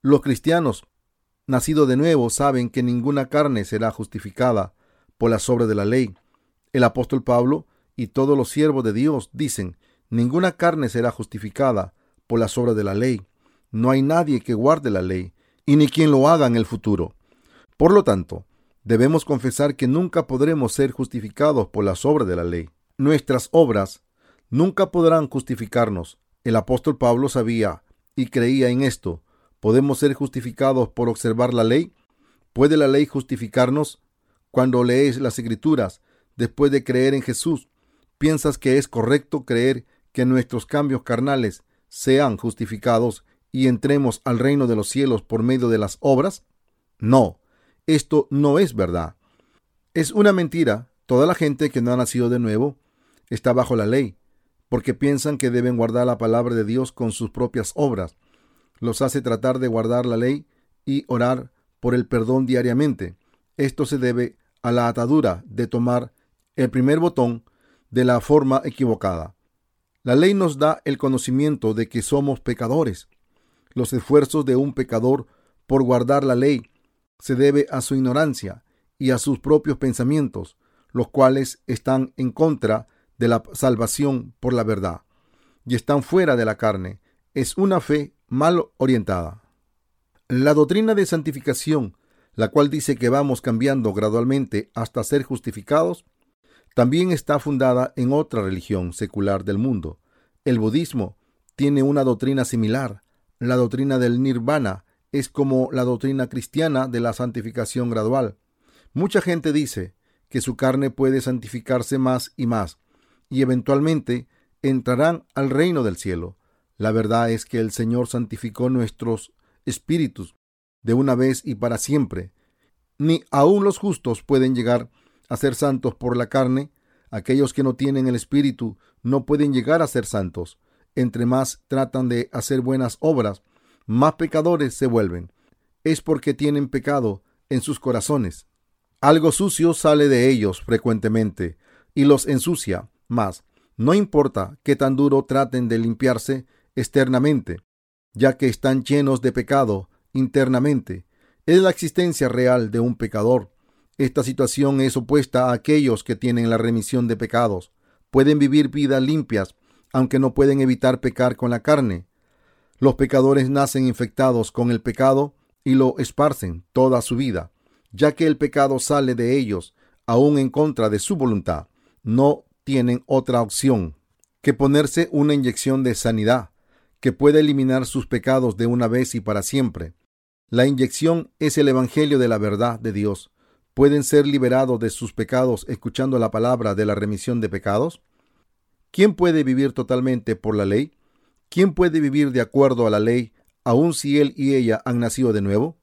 Los cristianos, nacidos de nuevo, saben que ninguna carne será justificada por las obras de la ley. El apóstol Pablo y todos los siervos de Dios dicen, ninguna carne será justificada por las obras de la ley. No hay nadie que guarde la ley, y ni quien lo haga en el futuro. Por lo tanto, debemos confesar que nunca podremos ser justificados por las obras de la ley. Nuestras obras nunca podrán justificarnos. El apóstol Pablo sabía y creía en esto. ¿Podemos ser justificados por observar la ley? ¿Puede la ley justificarnos? Cuando lees las escrituras, después de creer en Jesús, ¿piensas que es correcto creer que nuestros cambios carnales sean justificados y entremos al reino de los cielos por medio de las obras? No, esto no es verdad. Es una mentira. Toda la gente que no ha nacido de nuevo está bajo la ley, porque piensan que deben guardar la palabra de Dios con sus propias obras. Los hace tratar de guardar la ley y orar por el perdón diariamente. Esto se debe a la atadura de tomar el primer botón de la forma equivocada. La ley nos da el conocimiento de que somos pecadores. Los esfuerzos de un pecador por guardar la ley se debe a su ignorancia y a sus propios pensamientos, los cuales están en contra de la salvación por la verdad y están fuera de la carne. Es una fe mal orientada. La doctrina de santificación, la cual dice que vamos cambiando gradualmente hasta ser justificados, también está fundada en otra religión secular del mundo. El budismo tiene una doctrina similar. La doctrina del nirvana es como la doctrina cristiana de la santificación gradual. Mucha gente dice que su carne puede santificarse más y más, y eventualmente entrarán al reino del cielo. La verdad es que el Señor santificó nuestros espíritus de una vez y para siempre. Ni aun los justos pueden llegar a ser santos por la carne. Aquellos que no tienen el espíritu no pueden llegar a ser santos. Entre más tratan de hacer buenas obras, más pecadores se vuelven. Es porque tienen pecado en sus corazones. Algo sucio sale de ellos frecuentemente y los ensucia más. No importa qué tan duro traten de limpiarse externamente, ya que están llenos de pecado internamente. Es la existencia real de un pecador. Esta situación es opuesta a aquellos que tienen la remisión de pecados. Pueden vivir vidas limpias, aunque no pueden evitar pecar con la carne. Los pecadores nacen infectados con el pecado y lo esparcen toda su vida, ya que el pecado sale de ellos, aún en contra de su voluntad. No tienen otra opción que ponerse una inyección de sanidad que puede eliminar sus pecados de una vez y para siempre. La inyección es el Evangelio de la verdad de Dios. ¿Pueden ser liberados de sus pecados escuchando la palabra de la remisión de pecados? ¿Quién puede vivir totalmente por la ley? ¿Quién puede vivir de acuerdo a la ley, aun si él y ella han nacido de nuevo?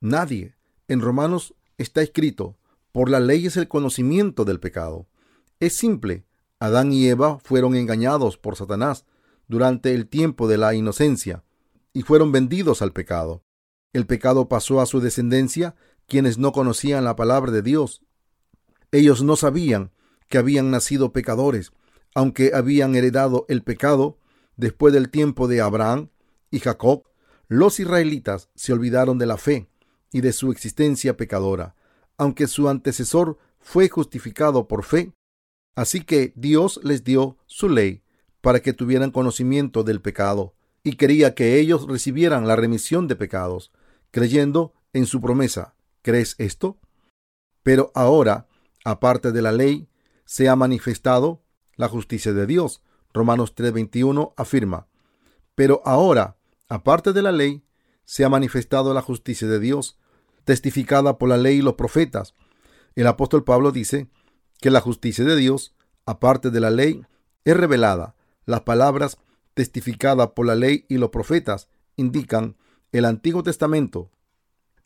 Nadie. En Romanos está escrito, por la ley es el conocimiento del pecado. Es simple. Adán y Eva fueron engañados por Satanás durante el tiempo de la inocencia y fueron vendidos al pecado. El pecado pasó a su descendencia, quienes no conocían la palabra de Dios. Ellos no sabían que habían nacido pecadores, aunque habían heredado el pecado después del tiempo de Abraham y Jacob. Los israelitas se olvidaron de la fe y de su existencia pecadora, aunque su antecesor fue justificado por fe. Así que Dios les dio su ley para que tuvieran conocimiento del pecado, y quería que ellos recibieran la remisión de pecados, creyendo en su promesa. ¿Crees esto? Pero ahora, aparte de la ley, se ha manifestado la justicia de Dios. Romanos 3:21 afirma, pero ahora, aparte de la ley, se ha manifestado la justicia de Dios, testificada por la ley y los profetas. El apóstol Pablo dice que la justicia de Dios, aparte de la ley, es revelada, las palabras testificadas por la ley y los profetas indican el Antiguo Testamento.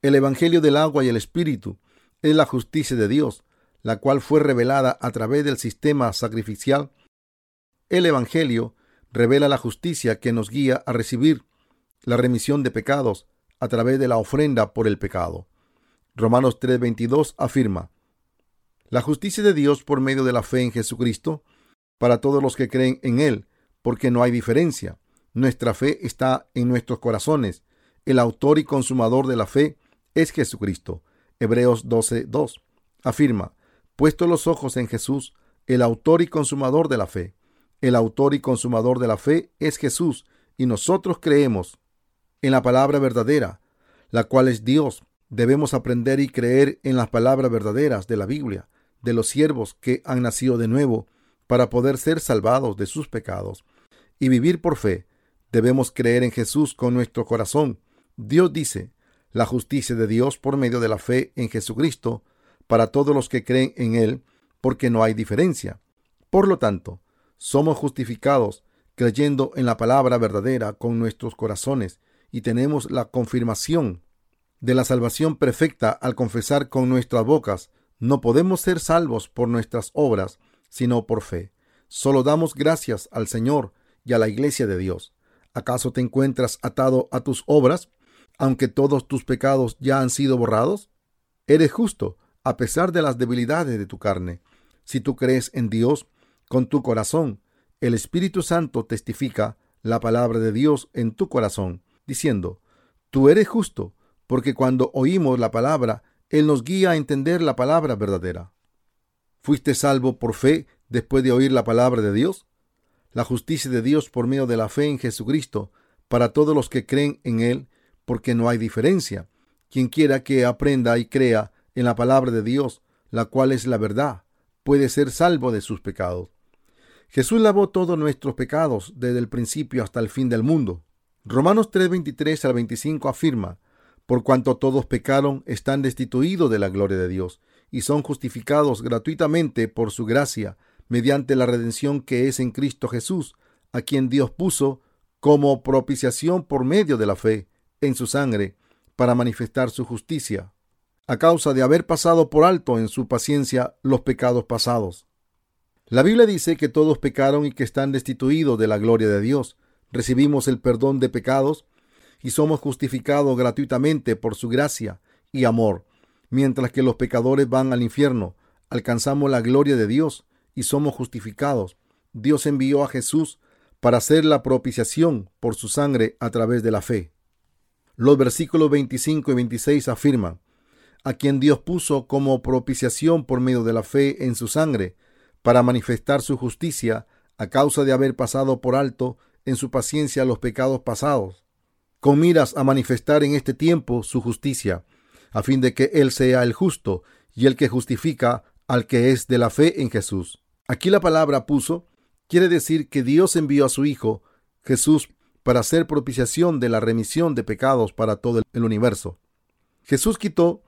El Evangelio del agua y el Espíritu es la justicia de Dios, la cual fue revelada a través del sistema sacrificial. El Evangelio revela la justicia que nos guía a recibir la remisión de pecados a través de la ofrenda por el pecado. Romanos 3:22 afirma, La justicia de Dios por medio de la fe en Jesucristo, para todos los que creen en Él, porque no hay diferencia. Nuestra fe está en nuestros corazones. El autor y consumador de la fe es Jesucristo. Hebreos 12:2 afirma, puesto los ojos en Jesús, el autor y consumador de la fe. El autor y consumador de la fe es Jesús, y nosotros creemos en la palabra verdadera, la cual es Dios. Debemos aprender y creer en las palabras verdaderas de la Biblia, de los siervos que han nacido de nuevo, para poder ser salvados de sus pecados y vivir por fe. Debemos creer en Jesús con nuestro corazón. Dios dice, la justicia de Dios por medio de la fe en Jesucristo para todos los que creen en Él, porque no hay diferencia. Por lo tanto, somos justificados creyendo en la palabra verdadera con nuestros corazones y tenemos la confirmación de la salvación perfecta al confesar con nuestras bocas. No podemos ser salvos por nuestras obras, sino por fe. Solo damos gracias al Señor y a la iglesia de Dios. ¿Acaso te encuentras atado a tus obras, aunque todos tus pecados ya han sido borrados? Eres justo, a pesar de las debilidades de tu carne. Si tú crees en Dios con tu corazón, el Espíritu Santo testifica la palabra de Dios en tu corazón, diciendo, tú eres justo, porque cuando oímos la palabra, Él nos guía a entender la palabra verdadera. ¿Fuiste salvo por fe después de oír la palabra de Dios? La justicia de Dios por medio de la fe en Jesucristo para todos los que creen en Él, porque no hay diferencia. Quien quiera que aprenda y crea en la palabra de Dios, la cual es la verdad, puede ser salvo de sus pecados. Jesús lavó todos nuestros pecados desde el principio hasta el fin del mundo. Romanos 3:23 al 25 afirma, por cuanto todos pecaron, están destituidos de la gloria de Dios y son justificados gratuitamente por su gracia, mediante la redención que es en Cristo Jesús, a quien Dios puso como propiciación por medio de la fe en su sangre, para manifestar su justicia, a causa de haber pasado por alto en su paciencia los pecados pasados. La Biblia dice que todos pecaron y que están destituidos de la gloria de Dios. Recibimos el perdón de pecados y somos justificados gratuitamente por su gracia y amor mientras que los pecadores van al infierno, alcanzamos la gloria de Dios y somos justificados. Dios envió a Jesús para hacer la propiciación por su sangre a través de la fe. Los versículos 25 y 26 afirman, a quien Dios puso como propiciación por medio de la fe en su sangre, para manifestar su justicia a causa de haber pasado por alto en su paciencia los pecados pasados, con miras a manifestar en este tiempo su justicia, a fin de que Él sea el justo y el que justifica al que es de la fe en Jesús. Aquí la palabra puso quiere decir que Dios envió a su Hijo, Jesús, para hacer propiciación de la remisión de pecados para todo el universo. Jesús quitó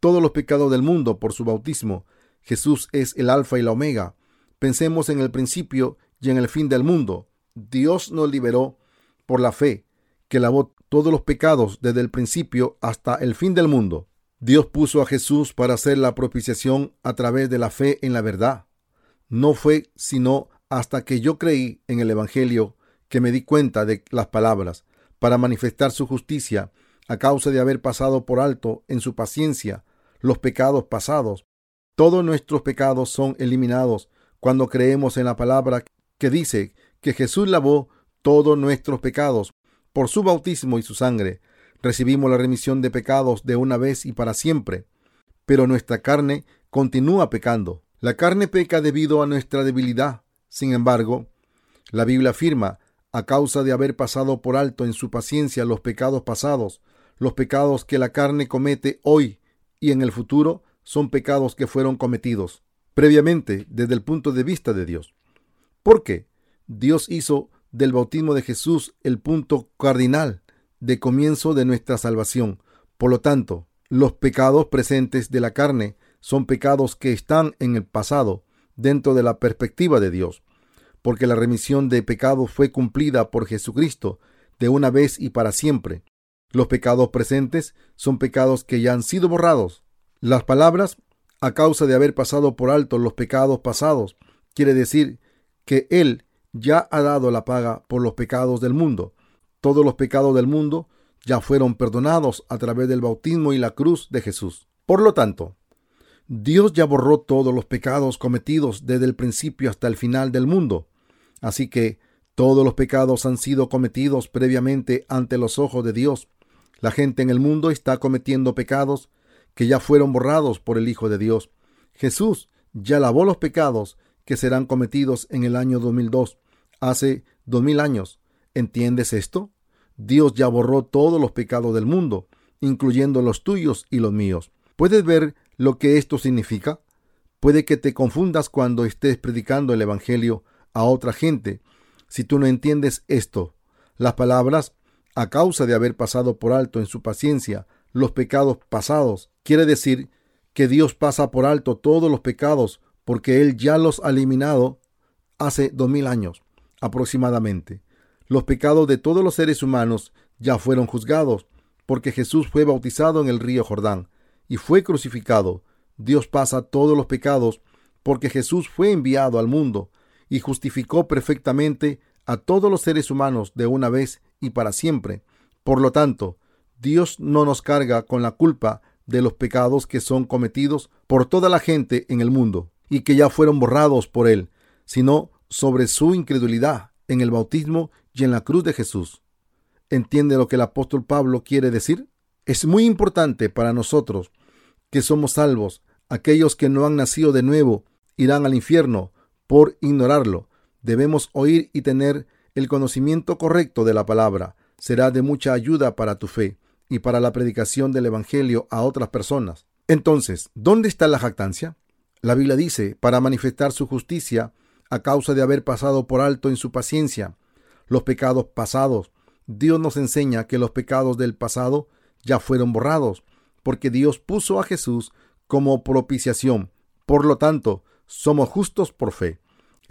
todos los pecados del mundo por su bautismo. Jesús es el alfa y la omega. Pensemos en el principio y en el fin del mundo. Dios nos liberó por la fe, que lavó todos los pecados desde el principio hasta el fin del mundo. Dios puso a Jesús para hacer la propiciación a través de la fe en la verdad. No fue sino hasta que yo creí en el Evangelio que me di cuenta de las palabras para manifestar su justicia a causa de haber pasado por alto en su paciencia los pecados pasados. Todos nuestros pecados son eliminados cuando creemos en la palabra que dice que Jesús lavó todos nuestros pecados por su bautismo y su sangre. Recibimos la remisión de pecados de una vez y para siempre. Pero nuestra carne continúa pecando. La carne peca debido a nuestra debilidad. Sin embargo, la Biblia afirma, a causa de haber pasado por alto en su paciencia los pecados pasados, los pecados que la carne comete hoy y en el futuro son pecados que fueron cometidos previamente desde el punto de vista de Dios. ¿Por qué? Dios hizo del bautismo de Jesús el punto cardinal de comienzo de nuestra salvación. Por lo tanto, los pecados presentes de la carne son pecados que están en el pasado dentro de la perspectiva de Dios, porque la remisión de pecados fue cumplida por Jesucristo de una vez y para siempre. Los pecados presentes son pecados que ya han sido borrados. Las palabras, a causa de haber pasado por alto los pecados pasados, quiere decir que Él ya ha dado la paga por los pecados del mundo. Todos los pecados del mundo ya fueron perdonados a través del bautismo y la cruz de Jesús. Por lo tanto, Dios ya borró todos los pecados cometidos desde el principio hasta el final del mundo. Así que todos los pecados han sido cometidos previamente ante los ojos de Dios. La gente en el mundo está cometiendo pecados que ya fueron borrados por el Hijo de Dios. Jesús ya lavó los pecados que serán cometidos en el año 2002 hace dos mil años. ¿Entiendes esto? Dios ya borró todos los pecados del mundo, incluyendo los tuyos y los míos. ¿Puedes ver lo que esto significa? Puede que te confundas cuando estés predicando el Evangelio a otra gente si tú no entiendes esto. Las palabras, a causa de haber pasado por alto en su paciencia los pecados pasados, quiere decir que Dios pasa por alto todos los pecados porque Él ya los ha eliminado hace dos mil años aproximadamente. Los pecados de todos los seres humanos ya fueron juzgados, porque Jesús fue bautizado en el río Jordán y fue crucificado. Dios pasa todos los pecados porque Jesús fue enviado al mundo y justificó perfectamente a todos los seres humanos de una vez y para siempre. Por lo tanto, Dios no nos carga con la culpa de los pecados que son cometidos por toda la gente en el mundo y que ya fueron borrados por Él, sino sobre su incredulidad en el bautismo y en la cruz de Jesús. ¿Entiende lo que el apóstol Pablo quiere decir? Es muy importante para nosotros que somos salvos. Aquellos que no han nacido de nuevo irán al infierno por ignorarlo. Debemos oír y tener el conocimiento correcto de la palabra. Será de mucha ayuda para tu fe y para la predicación del Evangelio a otras personas. Entonces, ¿dónde está la jactancia? La Biblia dice, para manifestar su justicia, a causa de haber pasado por alto en su paciencia los pecados pasados. Dios nos enseña que los pecados del pasado ya fueron borrados, porque Dios puso a Jesús como propiciación. Por lo tanto, somos justos por fe.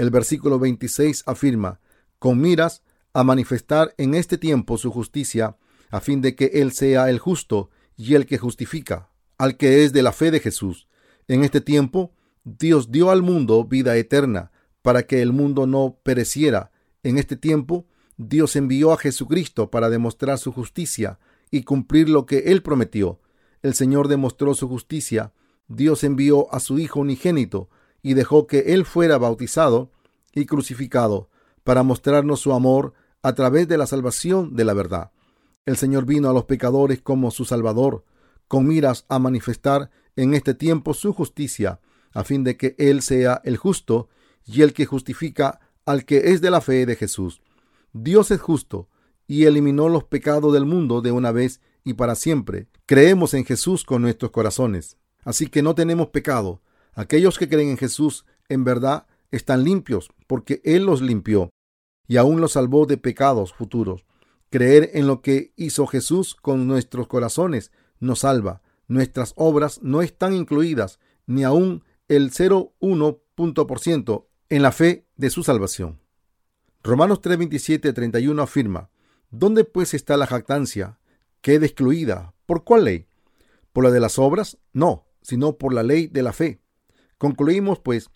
El versículo 26 afirma, con miras a manifestar en este tiempo su justicia, a fin de que Él sea el justo y el que justifica al que es de la fe de Jesús. En este tiempo, Dios dio al mundo vida eterna, para que el mundo no pereciera. En este tiempo, Dios envió a Jesucristo para demostrar su justicia y cumplir lo que Él prometió. El Señor demostró su justicia. Dios envió a su Hijo unigénito y dejó que Él fuera bautizado y crucificado para mostrarnos su amor a través de la salvación de la verdad. El Señor vino a los pecadores como su Salvador, con miras a manifestar en este tiempo su justicia, a fin de que Él sea el justo y el que justifica al que es de la fe de Jesús. Dios es justo y eliminó los pecados del mundo de una vez y para siempre. Creemos en Jesús con nuestros corazones. Así que no tenemos pecado. Aquellos que creen en Jesús en verdad están limpios porque Él los limpió y aún los salvó de pecados futuros. Creer en lo que hizo Jesús con nuestros corazones nos salva. Nuestras obras no están incluidas, ni aún el 0,1% en la fe de su salvación. Romanos 3, 31 afirma, ¿Dónde pues está la jactancia? Queda excluida. ¿Por cuál ley? ¿Por la de las obras? No, sino por la ley de la fe. Concluimos, pues,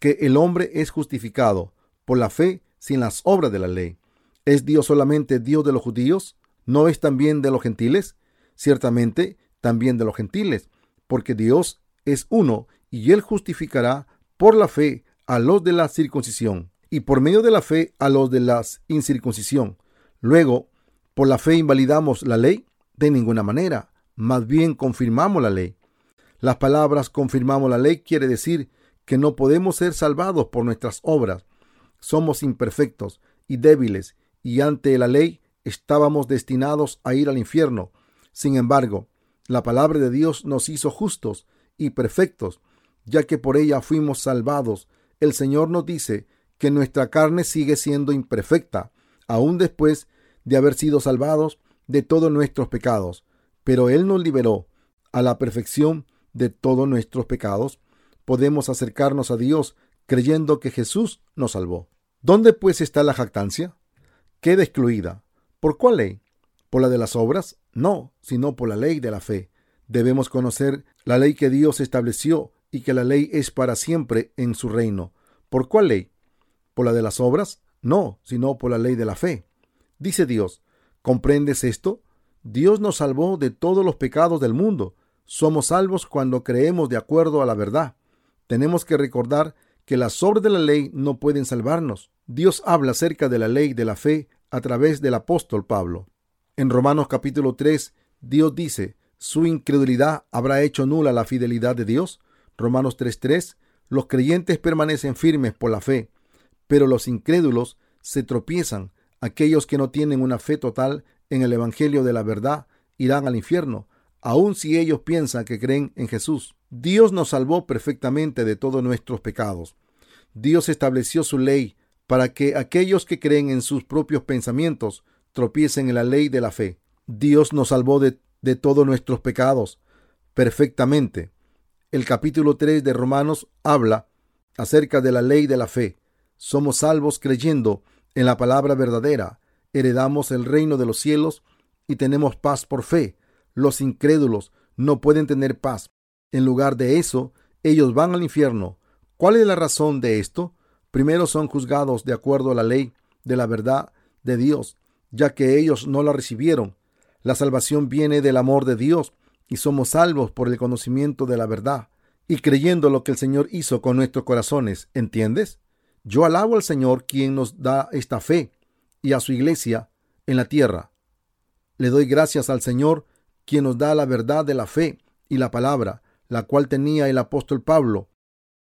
que el hombre es justificado por la fe sin las obras de la ley. ¿Es Dios solamente Dios de los judíos? ¿No es también de los gentiles? Ciertamente, también de los gentiles, porque Dios es uno y él justificará por la fe a los de la circuncisión y por medio de la fe a los de la incircuncisión. Luego, ¿por la fe invalidamos la ley? De ninguna manera, más bien confirmamos la ley. Las palabras confirmamos la ley quiere decir que no podemos ser salvados por nuestras obras. Somos imperfectos y débiles y ante la ley estábamos destinados a ir al infierno. Sin embargo, la palabra de Dios nos hizo justos y perfectos, ya que por ella fuimos salvados. El Señor nos dice que nuestra carne sigue siendo imperfecta, aún después de haber sido salvados de todos nuestros pecados, pero Él nos liberó a la perfección de todos nuestros pecados. Podemos acercarnos a Dios creyendo que Jesús nos salvó. ¿Dónde pues está la jactancia? queda excluida. ¿Por cuál ley? ¿Por la de las obras? No, sino por la ley de la fe. Debemos conocer la ley que Dios estableció y que la ley es para siempre en su reino. ¿Por cuál ley? ¿Por la de las obras? No, sino por la ley de la fe. Dice Dios, ¿comprendes esto? Dios nos salvó de todos los pecados del mundo. Somos salvos cuando creemos de acuerdo a la verdad. Tenemos que recordar que las obras de la ley no pueden salvarnos. Dios habla acerca de la ley de la fe a través del apóstol Pablo. En Romanos capítulo 3, Dios dice, ¿su incredulidad habrá hecho nula la fidelidad de Dios? Romanos 3:3, los creyentes permanecen firmes por la fe, pero los incrédulos se tropiezan. Aquellos que no tienen una fe total en el Evangelio de la verdad irán al infierno, aun si ellos piensan que creen en Jesús. Dios nos salvó perfectamente de todos nuestros pecados. Dios estableció su ley para que aquellos que creen en sus propios pensamientos tropiecen en la ley de la fe. Dios nos salvó de, de todos nuestros pecados perfectamente. El capítulo 3 de Romanos habla acerca de la ley de la fe. Somos salvos creyendo en la palabra verdadera, heredamos el reino de los cielos y tenemos paz por fe. Los incrédulos no pueden tener paz. En lugar de eso, ellos van al infierno. ¿Cuál es la razón de esto? Primero son juzgados de acuerdo a la ley de la verdad de Dios, ya que ellos no la recibieron. La salvación viene del amor de Dios y somos salvos por el conocimiento de la verdad y creyendo lo que el Señor hizo con nuestros corazones. ¿Entiendes? Yo alabo al Señor quien nos da esta fe y a su iglesia en la tierra. Le doy gracias al Señor quien nos da la verdad de la fe y la palabra, la cual tenía el apóstol Pablo,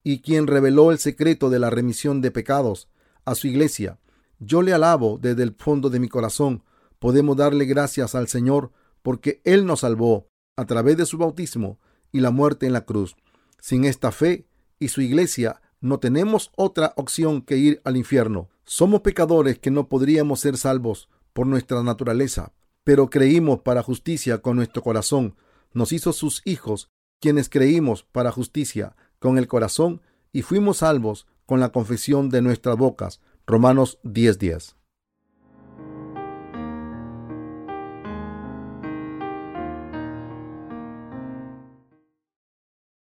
y quien reveló el secreto de la remisión de pecados a su iglesia. Yo le alabo desde el fondo de mi corazón. Podemos darle gracias al Señor porque Él nos salvó a través de su bautismo y la muerte en la cruz. Sin esta fe y su iglesia no tenemos otra opción que ir al infierno. Somos pecadores que no podríamos ser salvos por nuestra naturaleza, pero creímos para justicia con nuestro corazón. Nos hizo sus hijos, quienes creímos para justicia con el corazón y fuimos salvos con la confesión de nuestras bocas. Romanos 10:10.